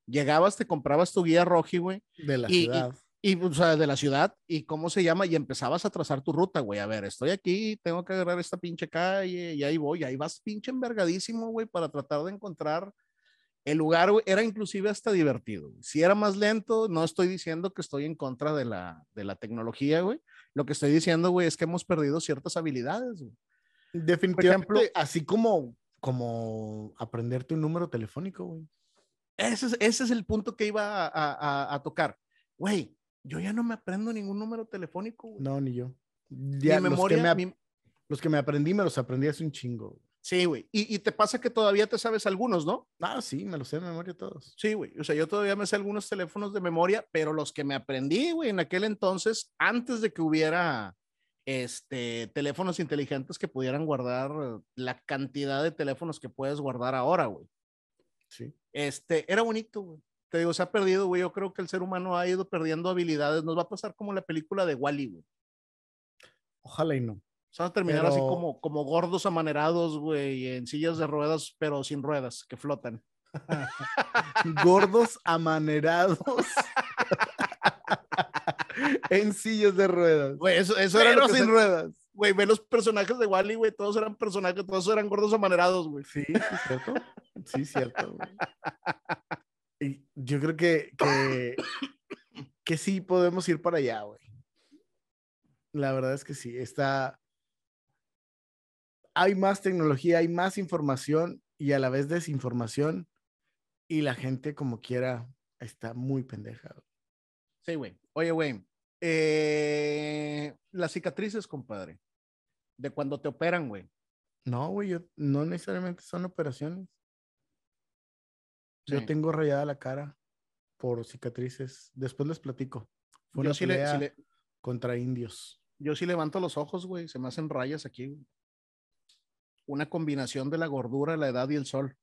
Llegabas, te comprabas tu guía roji, güey, De la Y- y- ciudad. y, o sea, de la ciudad, y cómo se llama, y empezabas a trazar tu ruta, güey, a ver, estoy aquí, tengo que agarrar esta pinche calle, y ahí voy, y ahí vas pinche envergadísimo, güey, para tratar de encontrar el lugar, güey, era inclusive hasta divertido. güey. Si era más lento, no estoy diciendo que estoy en contra de la, de la tecnología, güey. Lo que estoy diciendo, güey, es que hemos perdido ciertas habilidades, güey. Definitivamente, ejemplo- así como, como aprenderte un número telefónico, güey. Ese es, ese es el punto que iba a, a- a- a tocar. Güey, yo ya no me aprendo ningún número telefónico, güey. No, ni yo. Mi Ya, los, memoria, que me, mi- los que me aprendí, me los aprendí hace un chingo. Sí, güey. Y, y te pasa que todavía te sabes algunos, ¿no? Ah, sí, me los sé de memoria todos. Sí, güey. O sea, yo todavía me sé algunos teléfonos de memoria, pero los que me aprendí, güey, en aquel entonces, antes de que hubiera este, teléfonos inteligentes que pudieran guardar la cantidad de teléfonos que puedes guardar ahora, güey. Sí. Este, era bonito, güey. Te digo, se ha perdido, güey. Yo creo que el ser humano ha ido perdiendo habilidades. Nos va a pasar como la película de Wally, güey. Ojalá y no. Se van a terminar así como, como gordos amanerados, güey, en sillas de ruedas, pero sin ruedas, que flotan. Gordos amanerados en sillas de ruedas. Güey, eso, eso era lo que sin se- ruedas. Güey, ve los personajes de Wally, güey, todos eran personajes, todos eran gordos amanerados, güey. Sí, sí, cierto. Sí, cierto. güey. Y yo creo que, que, que sí podemos ir para allá, güey. La verdad es que sí, está. Hay más tecnología, hay más información y a la vez desinformación. Y la gente, como quiera, está muy pendeja. Sí, güey. Oye, güey, eh, las cicatrices, compadre, de cuando te operan, güey. No, güey, yo, no necesariamente son operaciones. Yo tengo rayada la cara por cicatrices. Después les platico. Fue Yo una sí, le, sí pelea le- contra indios. yo sí levanto los ojos, güey, se me hacen rayas aquí. güey. Una combinación de la gordura, la edad y el sol.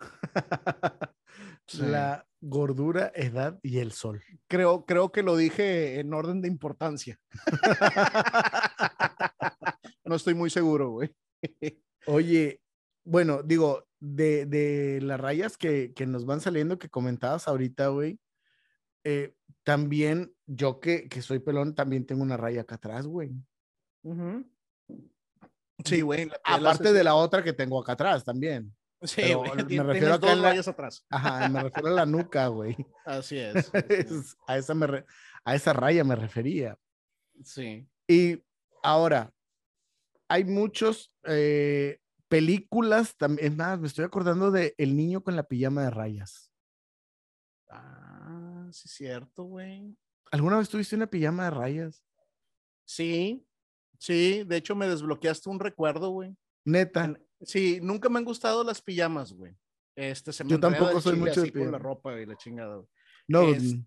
Sí. La gordura, edad y el sol. Creo, creo que lo dije en orden de importancia. No estoy muy seguro, güey. Oye, bueno, digo, de, de las rayas que, que nos van saliendo, que comentabas ahorita, güey, eh, también yo que, que soy pelón, también tengo una raya acá atrás, güey. Sí, güey. Aparte de la otra que tengo acá atrás también. Sí, pero güey. me refiero en la- rayas atrás. Ajá, me refiero a la nuca, güey. Así es. Es- a, esa me re- a esa raya me refería. Sí. Y ahora, hay muchos eh, películas, también, es más, me estoy acordando de El niño con la pijama de rayas. Ah, sí, cierto, güey. ¿Alguna vez tuviste una pijama de rayas? Sí, sí. De hecho, me desbloqueaste un recuerdo, güey. Neta. Sí, nunca me han gustado las pijamas, güey. Este, se me Yo tampoco soy mucho de con la ropa y la chingada, güey. No, es- mm.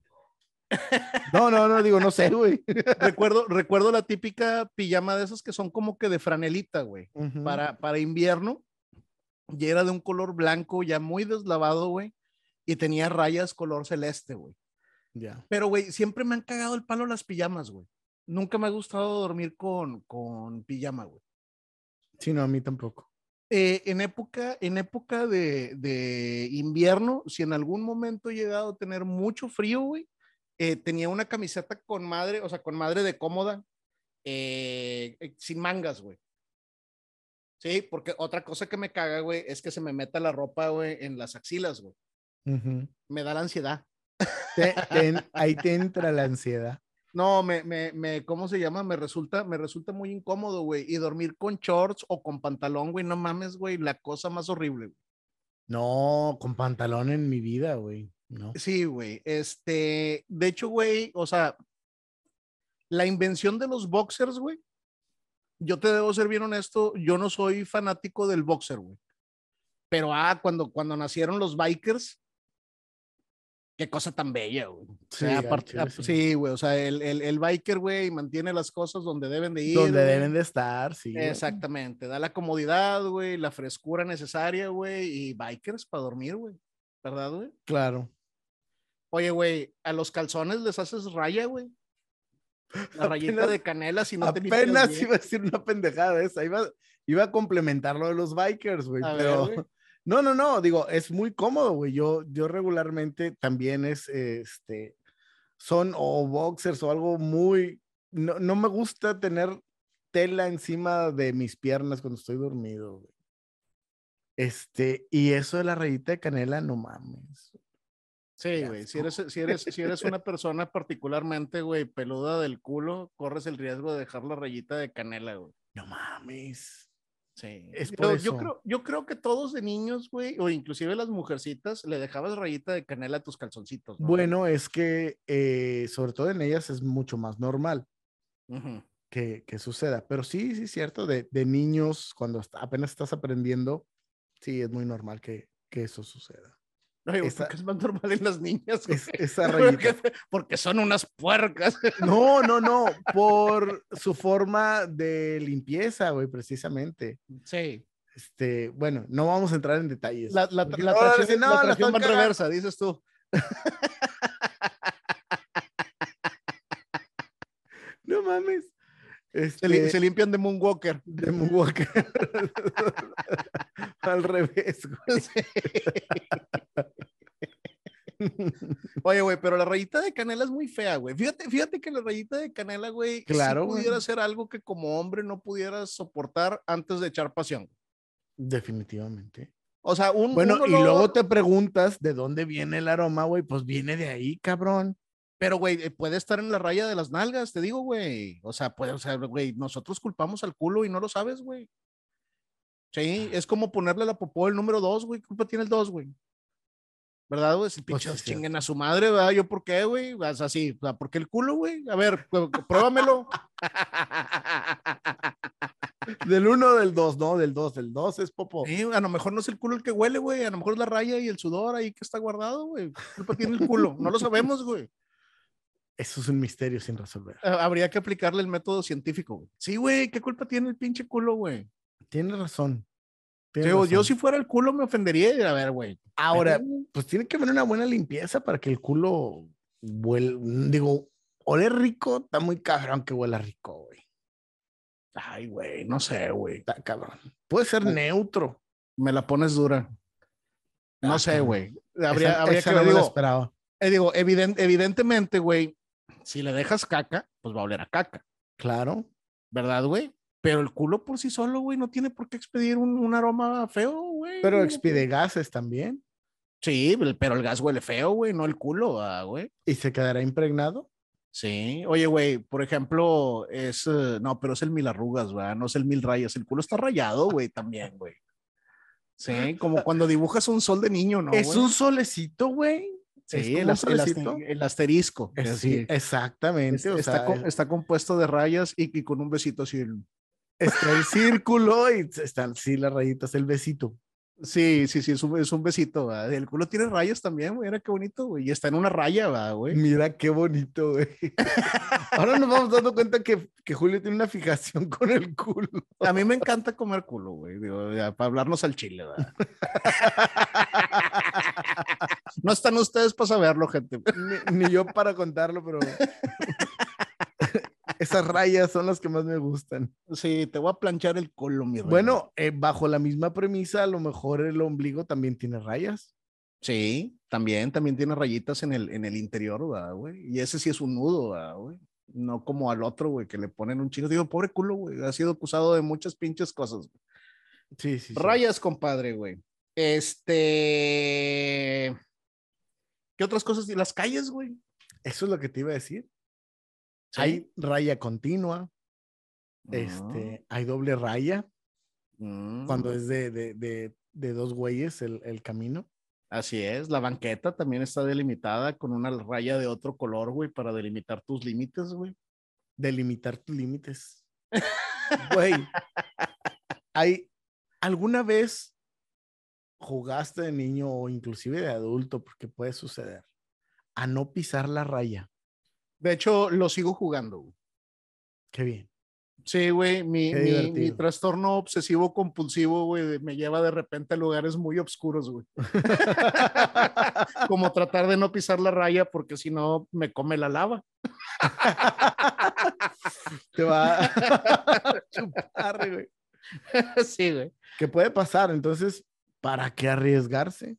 no, no, no, digo, no sé, güey. recuerdo, recuerdo la típica pijama de esas que son como que de franelita, güey. Para, para invierno y era de un color blanco ya muy deslavado, güey, y tenía rayas color celeste, güey. Ya. Pero, güey, siempre me han cagado el palo las pijamas, güey. Nunca me ha gustado dormir con, con pijama, güey. Sí, no, a mí tampoco. Eh, en época, en época de, de invierno, si en algún momento he llegado a tener mucho frío, güey, eh, tenía una camiseta con madre, o sea, con madre de cómoda, eh, sin mangas, güey. Sí, porque otra cosa que me caga, güey, es que se me meta la ropa, güey, en las axilas, güey. Me da la ansiedad. Te- te- ahí te entra la ansiedad. No, me, me, me, ¿cómo se llama? Me resulta, me resulta muy incómodo, güey. Y dormir con shorts o con pantalón, güey, no mames, güey, la cosa más horrible. güey. No, con pantalón en mi vida, güey. No. Sí, güey. Este, de hecho, güey, o sea, la invención de los boxers, güey. Yo te debo ser bien honesto, yo no soy fanático del boxer, güey. Pero ah, cuando, cuando nacieron los bikers, qué cosa tan bella, güey. Sí, Sí, güey. O sea, el, el, el biker, güey, mantiene las cosas donde deben de ir. Donde güey. deben de estar, sí. güey. Exactamente. Da la comodidad, güey, la frescura necesaria, güey. Y bikers para dormir, güey. ¿Verdad, güey? Claro. Oye, güey, a los calzones les haces raya, güey. La rayita Apenas- de canela si no te Apenas iba a decir una pendejada esa. Iba, iba a complementar lo de los bikers, güey. A ver, Pero güey. No, no, no. Digo, es muy cómodo, güey. Yo, yo regularmente también es este. Son o boxers o algo muy. No, no me gusta tener tela encima de mis piernas cuando estoy dormido, güey. Este, y eso de la rayita de canela, no mames. Sí, güey. Si eres, si, eres, si eres una persona particularmente, güey, peluda del culo, corres el riesgo de dejar la rayita de canela, güey. No mames. Sí. Es Yo- creo, yo creo que todos de niños, güey, o inclusive las mujercitas, le dejabas rayita de canela a tus calzoncitos. ¿no? Bueno, es que eh, sobre todo en ellas es mucho más normal. Que, que suceda. Pero sí, sí, es cierto, de, de niños, cuando apenas estás aprendiendo, sí, es muy normal que, que eso suceda. Esa- porque es más normal en las niñas. Es, esa rayita. porque son unas puercas. No, no, no, por su forma de limpieza, güey, precisamente. Sí. Este, bueno, no vamos a entrar en detalles. La, la, la no tracción, la "No, la tracción cagando". reversa, dices tú. No mames. Se, li- Este, se limpian de Moonwalker. de Moonwalker. Al revés, güey. Oye, güey, pero la rayita de canela es muy fea, güey. Fíjate, fíjate que la rayita de canela, güey, Claro, sí güey. pudiera ser algo que como hombre no pudieras soportar antes de echar pasión. Definitivamente. O sea, un Bueno, un y luego te preguntas de dónde viene el aroma, güey. Pues viene de ahí, cabrón. Pero, güey, eh, puede estar en la raya de las nalgas, te digo, güey. O sea, puede, o sea, güey, nosotros culpamos al culo y no lo sabes, güey. Sí, es como ponerle la popó el número dos, güey. ¿Qué culpa tiene el dos, güey? ¿Verdad, güey? Si Pues pinches sí, chinguen a su madre, ¿verdad? ¿Yo por qué, güey? O sea, sí, o sea, ¿por qué el culo, güey? A ver, pr- pr- pruébamelo. Del uno o del dos, no, del dos. Del dos es popo. Sí, a lo mejor no es el culo el que huele, güey. A lo mejor es la raya y el sudor ahí que está guardado, güey. ¿Qué culpa tiene el culo? No lo sabemos, güey. Eso es un misterio sin resolver. Ah, Habría que aplicarle el método científico, güey. Sí, güey, ¿qué culpa tiene el pinche culo, güey? Tienes razón. tienes Digo, yo razón. si fuera el culo me ofendería. A ver, güey. Ahora, pues tiene que haber una buena limpieza para que el culo huele. Digo, ole rico, está muy cabrón que huela rico, güey. Ay, güey, no sé, güey. Está cabrón. Puede ser neutro. Me la pones dura. No Ah, sé, güey. Habría, Esa- habría esa que no me digo, esperaba. eh, digo, evidentemente, güey, si le dejas caca, pues va a oler a caca, Claro. ¿verdad, güey? Pero el culo por sí solo, güey, no tiene por qué expedir un, un aroma feo, güey. Pero expide gases también. Sí, pero el gas huele feo, güey, no el culo, ah, güey. Y se quedará impregnado. Sí, oye, güey, por ejemplo, es, eh, no, pero es el mil arrugas, ¿verdad? No es el mil rayas, el culo está rayado, güey, también, güey. Sí, como cuando dibujas un sol de niño, ¿no? es güey? un solecito, güey. Sí, el, el el asterisco. Es- así. sí, exactamente. Es- o está, sea, el- está compuesto de rayas y, y con un besito así. el- está el círculo y están, sí, las rayitas, el besito. Sí, sí, sí, es un, es un besito, ¿verdad? El culo tiene rayas también, güey, era qué bonito, güey. Y está en una raya, ¿verdad, güey? Mira qué bonito, güey. Ahora nos vamos dando cuenta que, que Julio tiene una fijación con el culo. A mí me encanta comer culo, güey, digo, ya, para hablarnos al chile, ¿verdad? No están ustedes para saberlo, gente. Ni, ni yo para contarlo, pero esas rayas son las que más me gustan. Sí, te voy a planchar el culo, mi. Bueno, eh, bajo la misma premisa, a lo mejor el ombligo también tiene rayas. Sí, también, también tiene rayitas en el, en el interior, ¿verdad, güey? Y ese sí es un nudo, ¿verdad, güey? No como al otro, güey, que le ponen un chingo. Digo, pobre culo, güey, ha sido acusado de muchas pinches cosas. sí, sí. Rayas, compadre, güey. Este. ¿Qué otras cosas? Las calles, güey. Eso es lo que te iba a decir. Hay raya continua, Ah, este, hay doble raya, mm. cuando es de, de, de, de dos güeyes el, el camino. Así es, la banqueta también está delimitada con una raya de otro color, güey, para delimitar tus límites, güey. delimitar tus límites. Güey, ¿hay alguna vez jugaste de niño o inclusive de adulto, porque puede suceder, a no pisar la raya? De hecho, lo sigo jugando, güey. Qué bien. Sí, güey, mi, mi- mi trastorno obsesivo compulsivo, güey, me lleva de repente a lugares muy oscuros, güey. Como tratar de no pisar la raya porque si no me come la lava. Te va a chupar, güey. sí, güey. ¿Qué puede pasar? Entonces, ¿para qué arriesgarse?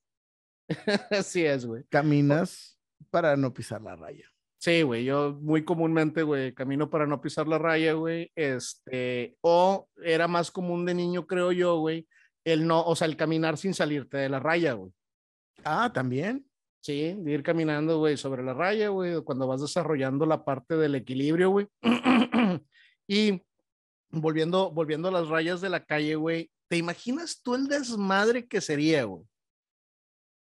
Así es, güey. Caminas para no pisar la raya. Sí, güey, yo muy comúnmente, güey, camino para no pisar la raya, güey, este, o era más común de niño, creo yo, güey, el no, o sea, el caminar sin salirte de la raya, güey. Ah, también. Sí, de ir caminando, güey, sobre la raya, güey, cuando vas desarrollando la parte del equilibrio, güey. y volviendo, volviendo a las rayas de la calle, güey, ¿te imaginas tú el desmadre que sería, güey?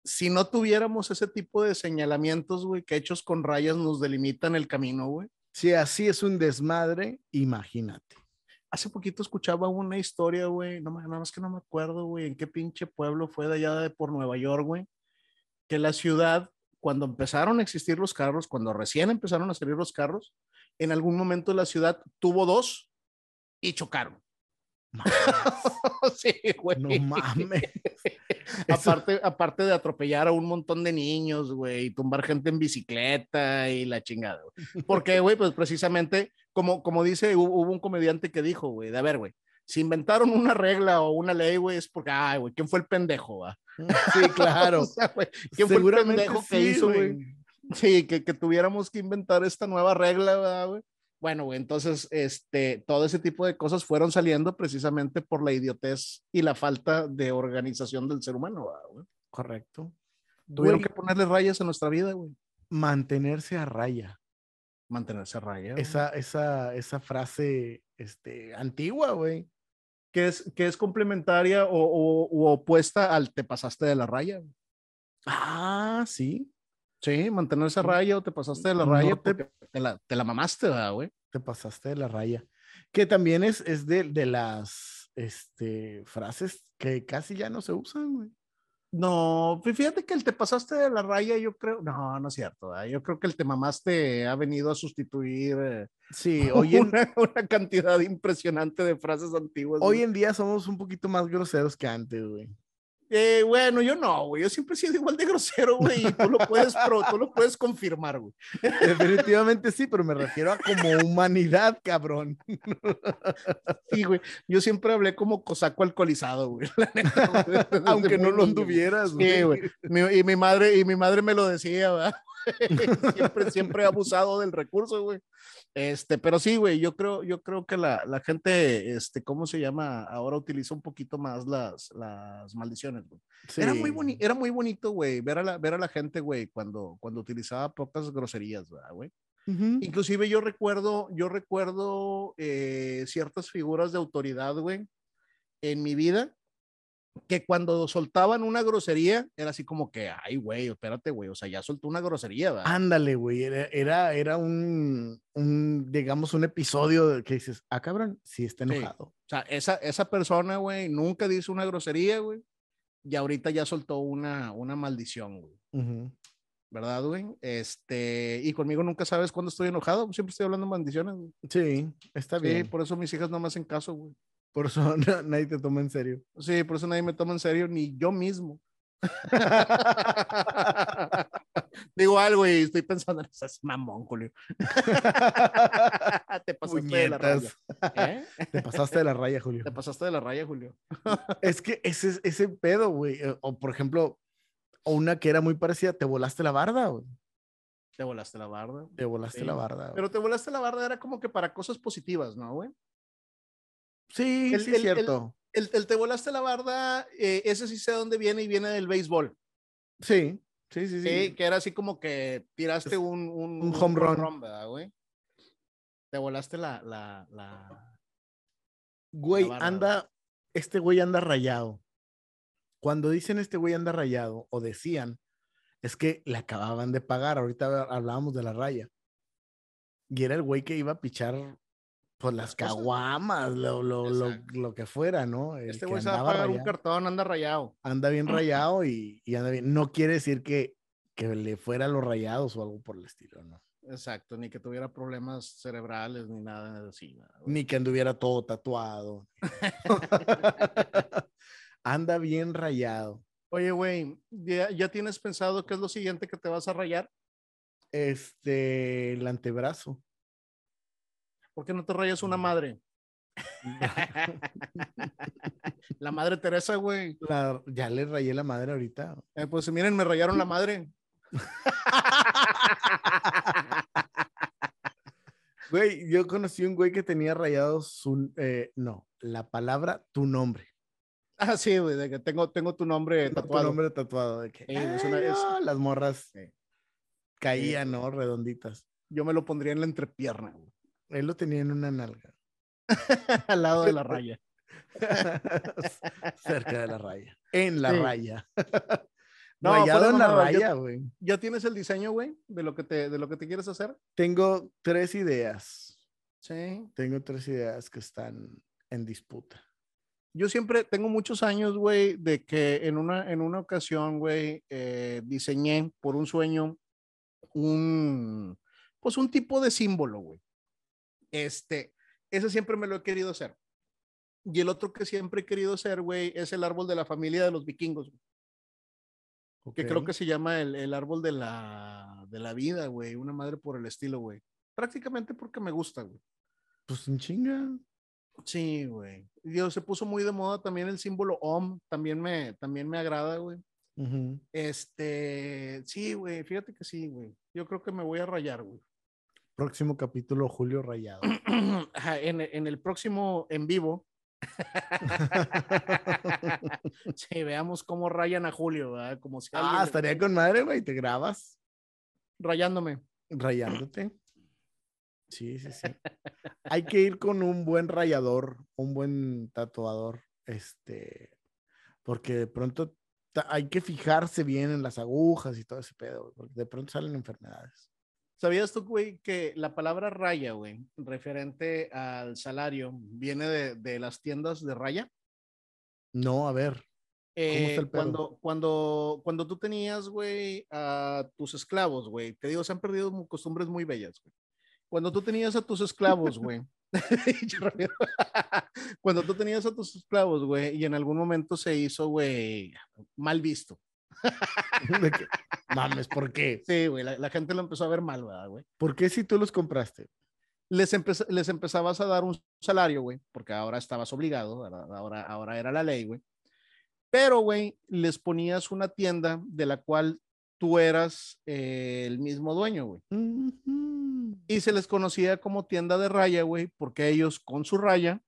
Si no tuviéramos ese tipo de señalamientos, güey, que hechos con rayas nos delimitan el camino, güey. Si así es un desmadre, imagínate. Hace poquito escuchaba una historia, güey, no, nada más que no me acuerdo, güey, en qué pinche pueblo fue de allá de por Nueva York, güey, que la ciudad, cuando empezaron a existir los carros, cuando recién empezaron a salir los carros, en algún momento la ciudad tuvo dos y chocaron. sí, güey. No mames. Aparte, aparte de atropellar a un montón de niños, güey, y tumbar gente en bicicleta y la chingada, güey. Porque, güey, pues precisamente, como, como dice, hu- hubo un comediante que dijo, güey, de a ver, güey, si inventaron una regla o una ley, güey, es porque, ay, güey, ¿quién fue el pendejo, va? Sí, claro. O sea, güey, ¿quién fue el pendejo que hizo, güey. Sí, que, que tuviéramos que inventar esta nueva regla, ¿verdad, güey. Bueno, güey, entonces, este, todo ese tipo de cosas fueron saliendo precisamente por la idiotez y la falta de organización del ser humano, ¿verdad, güey. Correcto. Tuvieron Güey, que ponerle rayas en nuestra vida, güey. mantenerse a raya. Mantenerse a raya. güey. Esa, esa, esa frase este, antigua, güey. Que es, que es complementaria o, opuesta al te pasaste de la raya. güey. Ah, sí. Sí, mantenerse a raya o te pasaste de la No raya te- te la, te la mamaste, ¿verdad, güey. Te pasaste de la raya. Que también es, es de, de las este, frases que casi ya no se usan, güey. No, fí- fíjate que el te pasaste de la raya, yo creo, no, no es cierto, ¿verdad? yo creo que el te mamaste ha venido a sustituir eh, Sí, hoy en, una, una cantidad impresionante de frases antiguas. hoy güey. en día somos un poquito más groseros que antes, güey. Eh, bueno, yo no, güey, yo siempre he sido igual de grosero, güey, y tú lo puedes, pro- tú lo puedes confirmar, güey. Definitivamente sí, pero me refiero a como humanidad, cabrón. Sí, güey, yo siempre hablé como cosaco alcoholizado, güey. Aunque no lo niño, güey. anduvieras, Sí, güey. Mi- y mi madre, y mi madre me lo decía, ¿verdad? siempre, siempre he abusado del recurso, güey. Este, pero sí, güey, yo creo, yo creo que la, la gente, este, ¿cómo se llama? Ahora utiliza un poquito más las, las maldiciones, güey. Era muy Sí. bonito, era muy bonito, güey, ver a la, ver a la gente, güey, cuando, cuando utilizaba pocas groserías, ¿verdad, güey? Ujú. Inclusive yo recuerdo, yo recuerdo eh, ciertas figuras de autoridad, güey, en mi vida, que cuando soltaban una grosería, era así como que, ay, güey, espérate, güey, o sea, ya soltó una grosería, ¿verdad? Ándale, güey. Era, era, era un, un, digamos, un episodio que dices, ah, cabrón, sí está Sí. enojado. O sea, esa, esa persona, güey, nunca dice una grosería, güey, y ahorita ya soltó una, una maldición, güey. Ujú. ¿Verdad, güey? Este, y conmigo nunca sabes cuándo estoy enojado, siempre estoy hablando maldiciones, güey. Sí, está Sí, bien. por eso mis hijas no me hacen caso, güey. Por eso na- nadie te toma en serio. Sí, por eso nadie me toma en serio, ni yo mismo. Digo algo y estoy pensando, es mamón, Julio. Te pasaste de la raya. ¿eh? Te pasaste de la raya, Julio. Te pasaste de la raya, Julio. Es que ese, es- ese pedo, güey. eh, O por ejemplo, o una que era muy parecida, te volaste la barda, güey. Te volaste la barda. Te volaste Sí. la barda. güey. Pero te volaste la barda era como que para cosas positivas, ¿no, güey? Sí, el- sí, el- es cierto. El, el te volaste la barda, eh, ese sí sé dónde viene y viene del béisbol. Sí, sí, sí, sí. Sí, que era así como que tiraste un, un, un home run. ¿verdad, güey? Te volaste la, la, la... Güey, La anda, este güey anda rayado. Cuando dicen este güey anda rayado, o decían, es que le acababan de pagar. Ahorita hablábamos de la raya. Y era el güey que iba a pichar pues las Las cosas. caguamas, lo, lo, lo, lo que fuera, ¿no? El Este güey se va a pagar un rayado. cartón, anda rayado. anda bien rayado y, y anda bien. No quiere decir que, que le fuera los rayados o algo por el estilo, ¿no? Exacto, ni que tuviera problemas cerebrales ni nada así. ¿verdad, güey? Ni que anduviera todo tatuado. anda bien rayado. Oye, güey, ¿ya, ya tienes pensado qué es lo siguiente que te vas a rayar? Este, el antebrazo. ¿Por qué no te rayas una madre? La madre Teresa, güey. La- ya le rayé la madre ahorita. Eh, pues miren, me rayaron la madre. Güey, yo conocí un güey que tenía rayado su, eh, no, la palabra tu nombre. Ah, sí, güey, de que tengo, tengo tu nombre No, tatuado. Tu nombre tatuado. De que, Sí, es "Ay, una- es- no", las morras caían, ¿no? Redonditas. Yo me lo pondría en la entrepierna, güey, Él lo tenía en una nalga. al lado de la raya. Cerca de la raya. En la Sí. raya. No, Rayado fuera en la raya, güey. ¿Ya tienes el diseño, güey, de lo que te, de lo que te quieres hacer? Tengo tres ideas. Sí. Tengo tres ideas que están en disputa. Yo siempre tengo muchos años, güey, de que en una, en una ocasión, güey, eh, diseñé por un sueño un, pues un tipo de símbolo, güey. Este, ese siempre me lo he querido hacer. Y el otro que siempre he querido hacer, güey, es el árbol de la familia de los vikingos, güey, que creo que se llama el, el árbol de la, de la vida, güey, una madre por el estilo, güey. Prácticamente porque me gusta, güey. Pues un chinga. Sí, güey. Dios, se puso muy de moda también el símbolo OM, también me, también me agrada, güey. Ujú. Este, sí, güey, fíjate que sí, güey. Yo creo que me voy a rayar, güey. Próximo capítulo, Julio Rayado. En, en el próximo en vivo. sí, veamos cómo rayan a Julio, ¿verdad? Como si ah, le- estaría con madre, güey. Te grabas rayándome. rayándote. Sí, sí, sí. Hay que ir con un buen rayador, un buen tatuador, este, porque de pronto hay que fijarse bien en las agujas y todo ese pedo, porque de pronto salen enfermedades. ¿Sabías tú, güey, que la palabra raya, güey, referente al salario, viene de, de las tiendas de raya? No, a ver, Eh, está el pedo? cuando, cuando, cuando tú tenías, güey, a tus esclavos, güey, te digo, se han perdido costumbres muy bellas, güey. Cuando tú tenías a tus esclavos, güey, cuando tú tenías a tus esclavos, güey, y en algún momento se hizo, güey, mal visto. que, mames, ¿por qué? Sí, güey, la, la gente lo empezó a ver mal, ¿verdad, güey? ¿Por qué si tú los compraste? Les, empeza- les empezabas a dar un salario, güey, porque ahora estabas obligado, ahora, ahora era la ley, güey. Pero, güey, les ponías una tienda de la cual tú eras eh, el mismo dueño, güey. Y se les conocía como tienda de raya, güey, porque ellos con su raya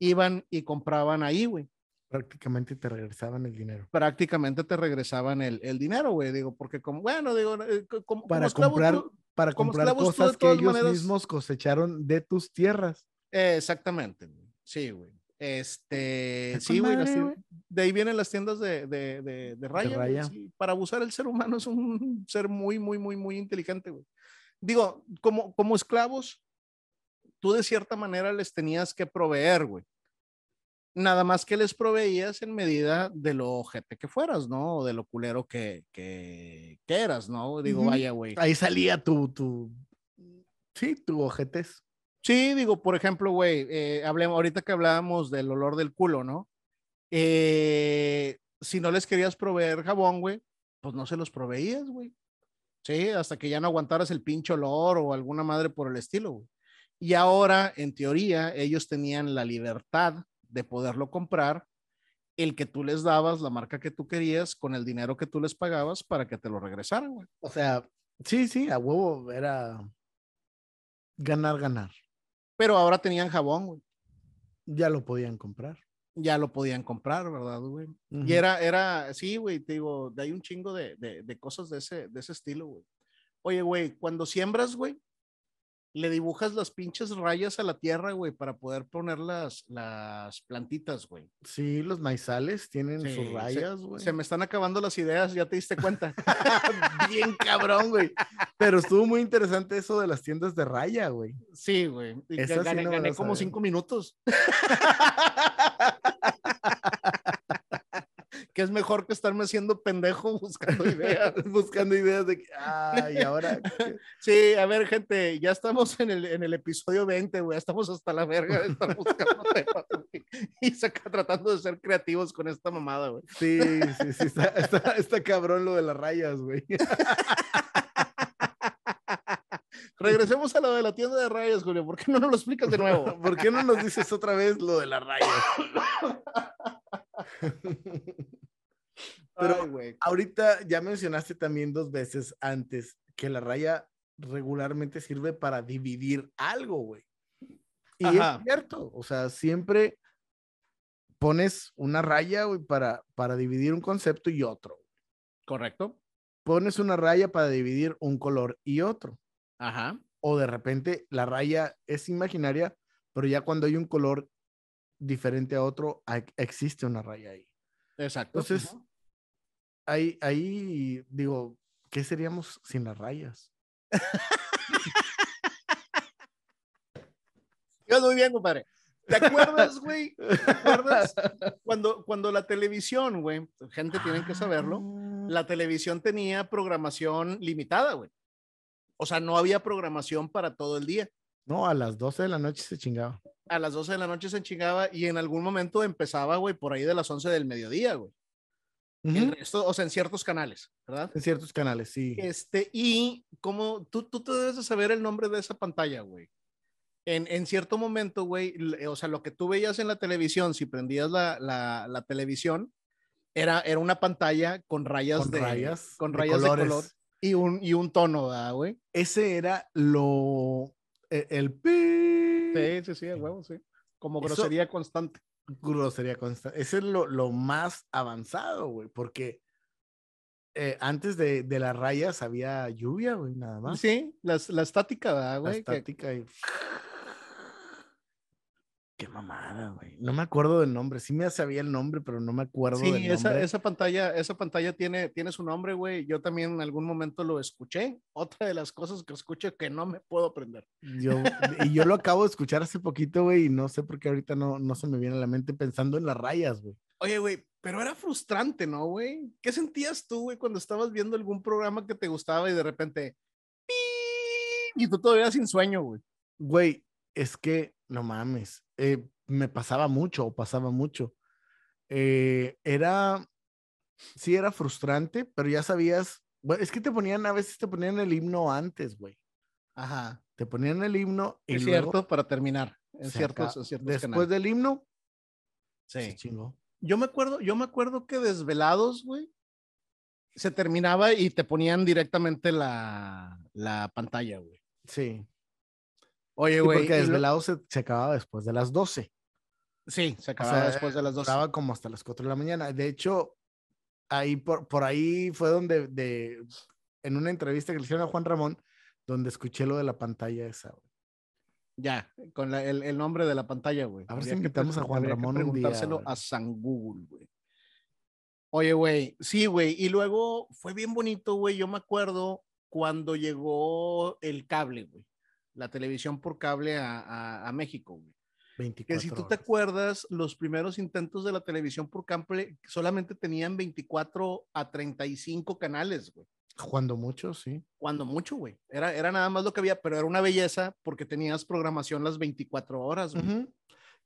iban y compraban ahí, güey. Prácticamente te regresaban el dinero. Prácticamente te regresaban el, el dinero, güey. Digo, porque como, bueno, digo, eh, co- como, Para como comprar, para como comprar cosas que ellos maneras- mismos cosecharon de tus tierras. Eh, exactamente, güey. sí, güey. Este, sí, güey, de ahí vienen las tiendas de, de, de, de raya. güey, raya. sí. Para abusar el ser humano es un ser muy, muy, muy, muy inteligente, güey. Digo, como, como esclavos, tú de cierta manera les tenías que proveer, güey. Nada más que les proveías en medida de lo ojete que fueras, ¿no? O de lo culero que, que, que eras, ¿no? Digo, Ujú. vaya, güey. Ahí salía tu, tu, sí, tu ojetes. Sí, digo, por ejemplo, güey, eh, hablemos, ahorita que hablábamos del olor del culo, ¿no? Eh, si no les querías proveer jabón, güey, pues no se los proveías, güey. Sí, hasta que ya no aguantaras el pinche olor o alguna madre por el estilo, güey. Y ahora, en teoría, ellos tenían la libertad de poderlo comprar, el que tú les dabas, la marca que tú querías, con el dinero que tú les pagabas para que te lo regresaran, güey. O sea, sí, sí, a huevo era ganar, ganar. Pero ahora tenían jabón, güey. Ya lo podían comprar. Ya lo podían comprar, ¿verdad, güey? Y era, era, sí, güey, te digo, hay un chingo de, de, de cosas de ese, de ese estilo, güey. Oye, güey, cuando siembras, güey, le dibujas las pinches rayas a la tierra, güey, para poder poner las, las plantitas, güey. Sí, los maizales tienen Sí, sus rayas, güey. Se me están acabando las ideas, ya te diste cuenta. Bien cabrón, güey. Pero estuvo muy interesante eso de las tiendas de raya, güey. Sí, güey. sí gané, no gané como cinco minutos. que es mejor que estarme haciendo pendejo buscando ideas. Buscando ideas de que, ay, ahora. Sí, a ver, gente, ya estamos en el, en el episodio 20, güey. Estamos hasta la verga de estar buscando temas, Y saca, tratando de ser creativos con esta mamada, güey. Sí, sí, sí, está, está, está cabrón lo de las rayas, güey. Regresemos a lo de la tienda de rayas, Julio. ¿Por qué no nos lo explicas de nuevo? ¿Por qué no nos dices otra vez lo de las rayas? Pero- Ay, güey. Ahorita ya mencionaste también dos veces antes que la raya regularmente sirve para dividir algo, güey. Y Ajá. es cierto, o sea, siempre pones una raya, güey, para, para dividir un concepto y otro. Correcto. Pones una raya para dividir un color y otro. Ajá. O de repente la raya es imaginaria, pero ya cuando hay un color diferente a otro, hay- existe una raya ahí. Exacto. Entonces. Ahí, ahí digo, ¿qué seríamos sin las rayas? Ibas muy bien, compadre. ¿Te acuerdas, güey? ¿Te acuerdas cuando, cuando la televisión, güey, gente tienen que saberlo, Ah. la televisión tenía programación limitada, güey. O sea, no había programación para todo el día. No, a las 12 de la noche se chingaba. A las 12 de la noche se chingaba y en algún momento empezaba, güey, por ahí de las 11 del mediodía, güey. El Ujú. resto, o sea, en ciertos canales, ¿verdad? En ciertos canales, sí. Este, y como tú, tú te debes de saber el nombre de esa pantalla, güey. En, en cierto momento, güey, o sea, lo que tú veías en la televisión, si prendías la, la, la televisión, era, era una pantalla con rayas Con de rayas con de rayas de, colores. color y un, y un tono, ¿verdad, güey? Ese era lo. e- El, pi. Sí, sí, sí, a huevo, sí. Como Eso- grosería constante. Grosería constante. Ese es lo, lo más avanzado, güey, porque eh, antes de, de las rayas había lluvia, güey, nada más. Sí, la, la estática, ¿verdad, La güey? Que- estática y. Qué mamada, güey. No me acuerdo del nombre. Sí me sabía el nombre, pero no me acuerdo Sí, del esa, nombre. esa pantalla, esa pantalla tiene, tiene su nombre, güey. Yo también en algún momento lo escuché. Otra de las cosas que escucho que no me puedo aprender. Yo, y yo lo acabo de escuchar hace poquito, güey, y no sé por qué ahorita no, no se me viene a la mente pensando en las rayas, güey. Oye, güey, pero era frustrante, ¿no, güey? ¿Qué sentías tú, güey, cuando estabas viendo algún programa que te gustaba y de repente... Y tú todavía sin sueño, güey. Güey, es que, no mames, eh, me pasaba mucho, o pasaba mucho. Eh, era, sí era frustrante, pero ya sabías, bueno, es que te ponían, a veces te ponían el himno antes, güey. Ajá. Te ponían el himno y Es luego cierto, para terminar. En ciertos después canales. del himno, Sí. Yo me acuerdo, yo me acuerdo que Desvelados, güey, se terminaba y te ponían directamente la, la pantalla, güey. Sí. Oye, Sí, güey. porque y lo- desvelado se, se acababa después de las 12. Sí, se O acababa sea, después de las dos. Estaba como hasta las 4 de la mañana. De hecho, ahí por, por ahí fue donde, de, en una entrevista que le hicieron a Juan Ramón, donde escuché lo de la pantalla esa. güey. Ya, con la- el, el nombre de la pantalla, güey. A ver si invitamos a Juan habría que Ramón un día, preguntárselo a San Google, güey. Oye, güey, sí, güey. Y luego fue bien bonito, güey. Yo me acuerdo cuando llegó el cable, güey. La televisión por cable a, a- a México, güey. 24 Que si tú te acuerdas, los primeros intentos de la televisión por cable solamente tenían 24 a 35 canales, güey. Cuando mucho, sí. Cuando mucho, güey. Era, era nada más lo que había, pero era una belleza porque tenías programación las 24 horas, güey.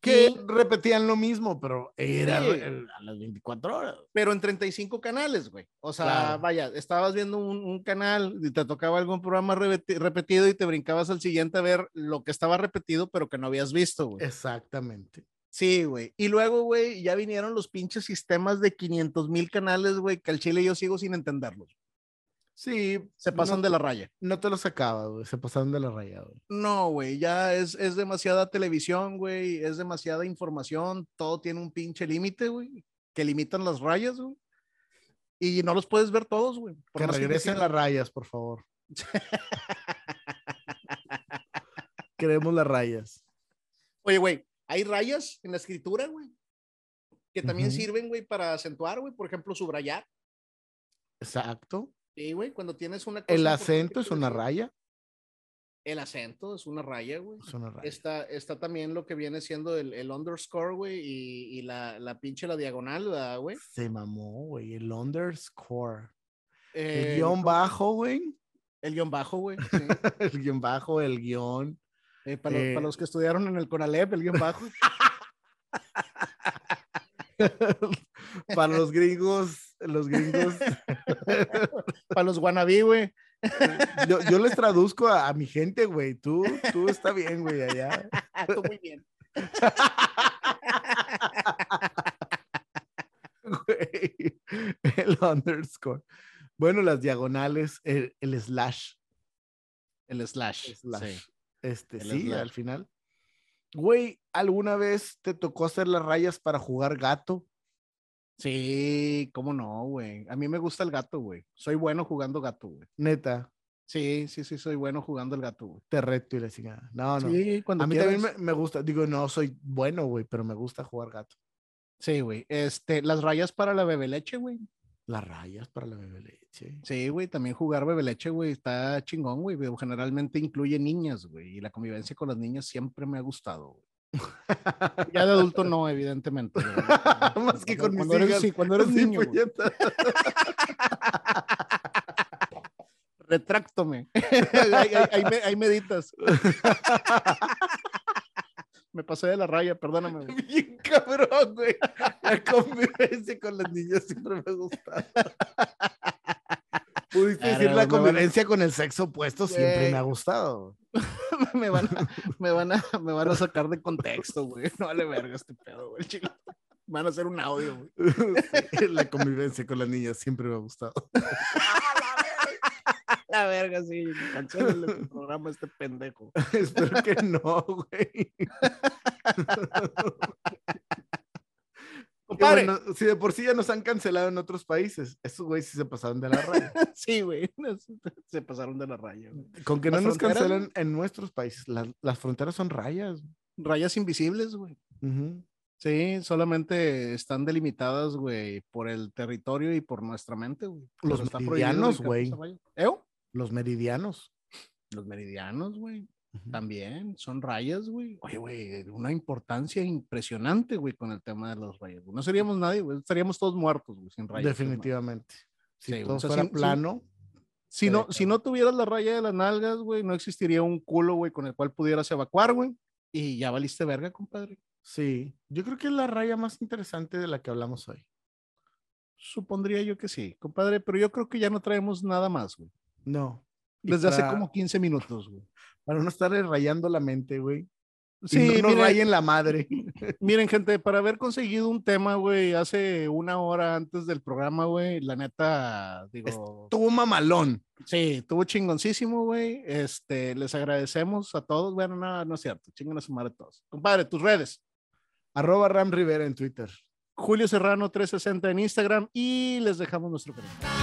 Que repetían lo mismo, pero era Sí. el- a las 24 horas. pero en 35 canales, güey. O sea, Claro. vaya, estabas viendo un, un canal y te tocaba algún programa repeti- repetido y te brincabas al siguiente a ver lo que estaba repetido, pero que no habías visto, güey. Exactamente. Sí, güey. Y luego, güey, ya vinieron los pinches sistemas de 500 mil canales, güey, que al chile yo sigo sin entenderlos. Sí. Se pasan no, de la raya. No te lo sacaba, güey. Se pasaron de la raya, güey. No, güey, ya es, es demasiada televisión, güey, es demasiada información, todo tiene un pinche límite, güey, que limitan las rayas, güey. Y no los puedes ver todos, güey. Que regresen las rayas, por favor. Queremos las rayas. Oye, güey, hay rayas en la escritura, güey, que también sirven, güey, para acentuar, güey, por ejemplo, subrayar. Exacto. Sí, güey, cuando tienes una cosa El acento es una raya. El acento es una raya, güey. Es una raya. Está, está también lo que viene siendo el, el underscore, güey, y, y la, la pinche la diagonal, ¿verdad, güey. Se mamó, güey. El underscore. Eh, El guion ¿cómo? bajo, güey. El guion bajo, güey. sí. El guion bajo, el guion. Eh, para, los, Eh, para los que estudiaron en el CONALEP, el guion bajo. Para los gringos, los gringos. para los wannabe, güey. Yo, yo les traduzco a, a mi gente, güey. Tú, tú está bien, güey, allá. Tú muy bien. Güey, El underscore. Bueno, las diagonales, el, el slash. El slash. slash. sí. Este, El sí, slash. al final. Güey, ¿alguna vez te tocó hacer las rayas para jugar gato? Sí, cómo no, güey. A mí me gusta el gato, güey. Soy bueno jugando gato, güey. Neta, Sí, sí, sí, soy bueno jugando el gato, güey. te reto y la chingada. No, no. Sí, cuando a mí también me, me gusta. Digo, no soy bueno, güey, pero me gusta jugar gato. Sí, güey. Este, las rayas para la bebe leche, güey. Las rayas para la bebé leche. Sí, güey, también jugar bebe leche, güey, está chingón, güey. Generalmente incluye niñas, güey. Y la convivencia con las niñas siempre me ha gustado, güey. Ya de adulto no, evidentemente. Más que con Cuando mis eres- hijas. Sí, cuando eres Sí, niño. puñeta. Retráctome. ahí, ahí- ahí me- ahí meditas. me pasé de la raya, perdóname. güey. Bien cabrón, güey. La convivencia con las niñas siempre me ha gustado. Pudiste Claro, decir la convivencia con el sexo opuesto siempre Güey. me ha gustado. me, van a, me, van a, me van a sacar de contexto, güey. No vale verga este pedo, güey. Van a hacer un audio, güey. Sí, la convivencia con las niñas siempre me ha gustado. La verga, sí. Cancélale el programa a este pendejo. Espero que no, güey. Que Compadre. bueno, si de por sí ya nos han cancelado en otros países, esos güeyes sí se pasaron de la raya. Sí, güey. Se pasaron de la raya, güey. Con que no Las nos fronteras, cancelan en nuestros países, la- las fronteras son rayas. Rayas invisibles, güey. Sí, solamente están delimitadas, güey, por el territorio y por nuestra mente, güey. Los meridianos, güey. ¿Eh? Los meridianos. Los meridianos, güey. También son rayas, güey. Oye, güey, una importancia impresionante, güey, con el tema de las rayas. güey. No seríamos nadie, güey. Estaríamos todos muertos, güey, sin rayas. Definitivamente. Si Sí, todo o sea, fuera sin- sin- plano, Si no, si no tuvieras la raya de las nalgas, güey, no existiría un culo, güey, con el cual pudieras evacuar, güey. Y ya valiste verga, compadre. sí. Yo creo que es la raya más interesante de la que hablamos hoy. Supondría yo que sí, compadre, pero yo creo que ya no traemos nada más, güey. No. Desde hace para- como 15 minutos, güey. Para no estar rayando la mente, güey. Sí, y no miren, rayen la madre. miren, gente, para haber conseguido un tema, güey, hace una hora antes del programa, güey, la neta, digo, Tuvo mamalón. sí, estuvo chingoncísimo, güey. Este, les agradecemos a todos. Bueno, no, no es cierto, chingan a su madre todos. Compadre, tus redes. Arroba Ram Rivera en Twitter. Julio Serrano 360 en Instagram y les dejamos nuestro canal.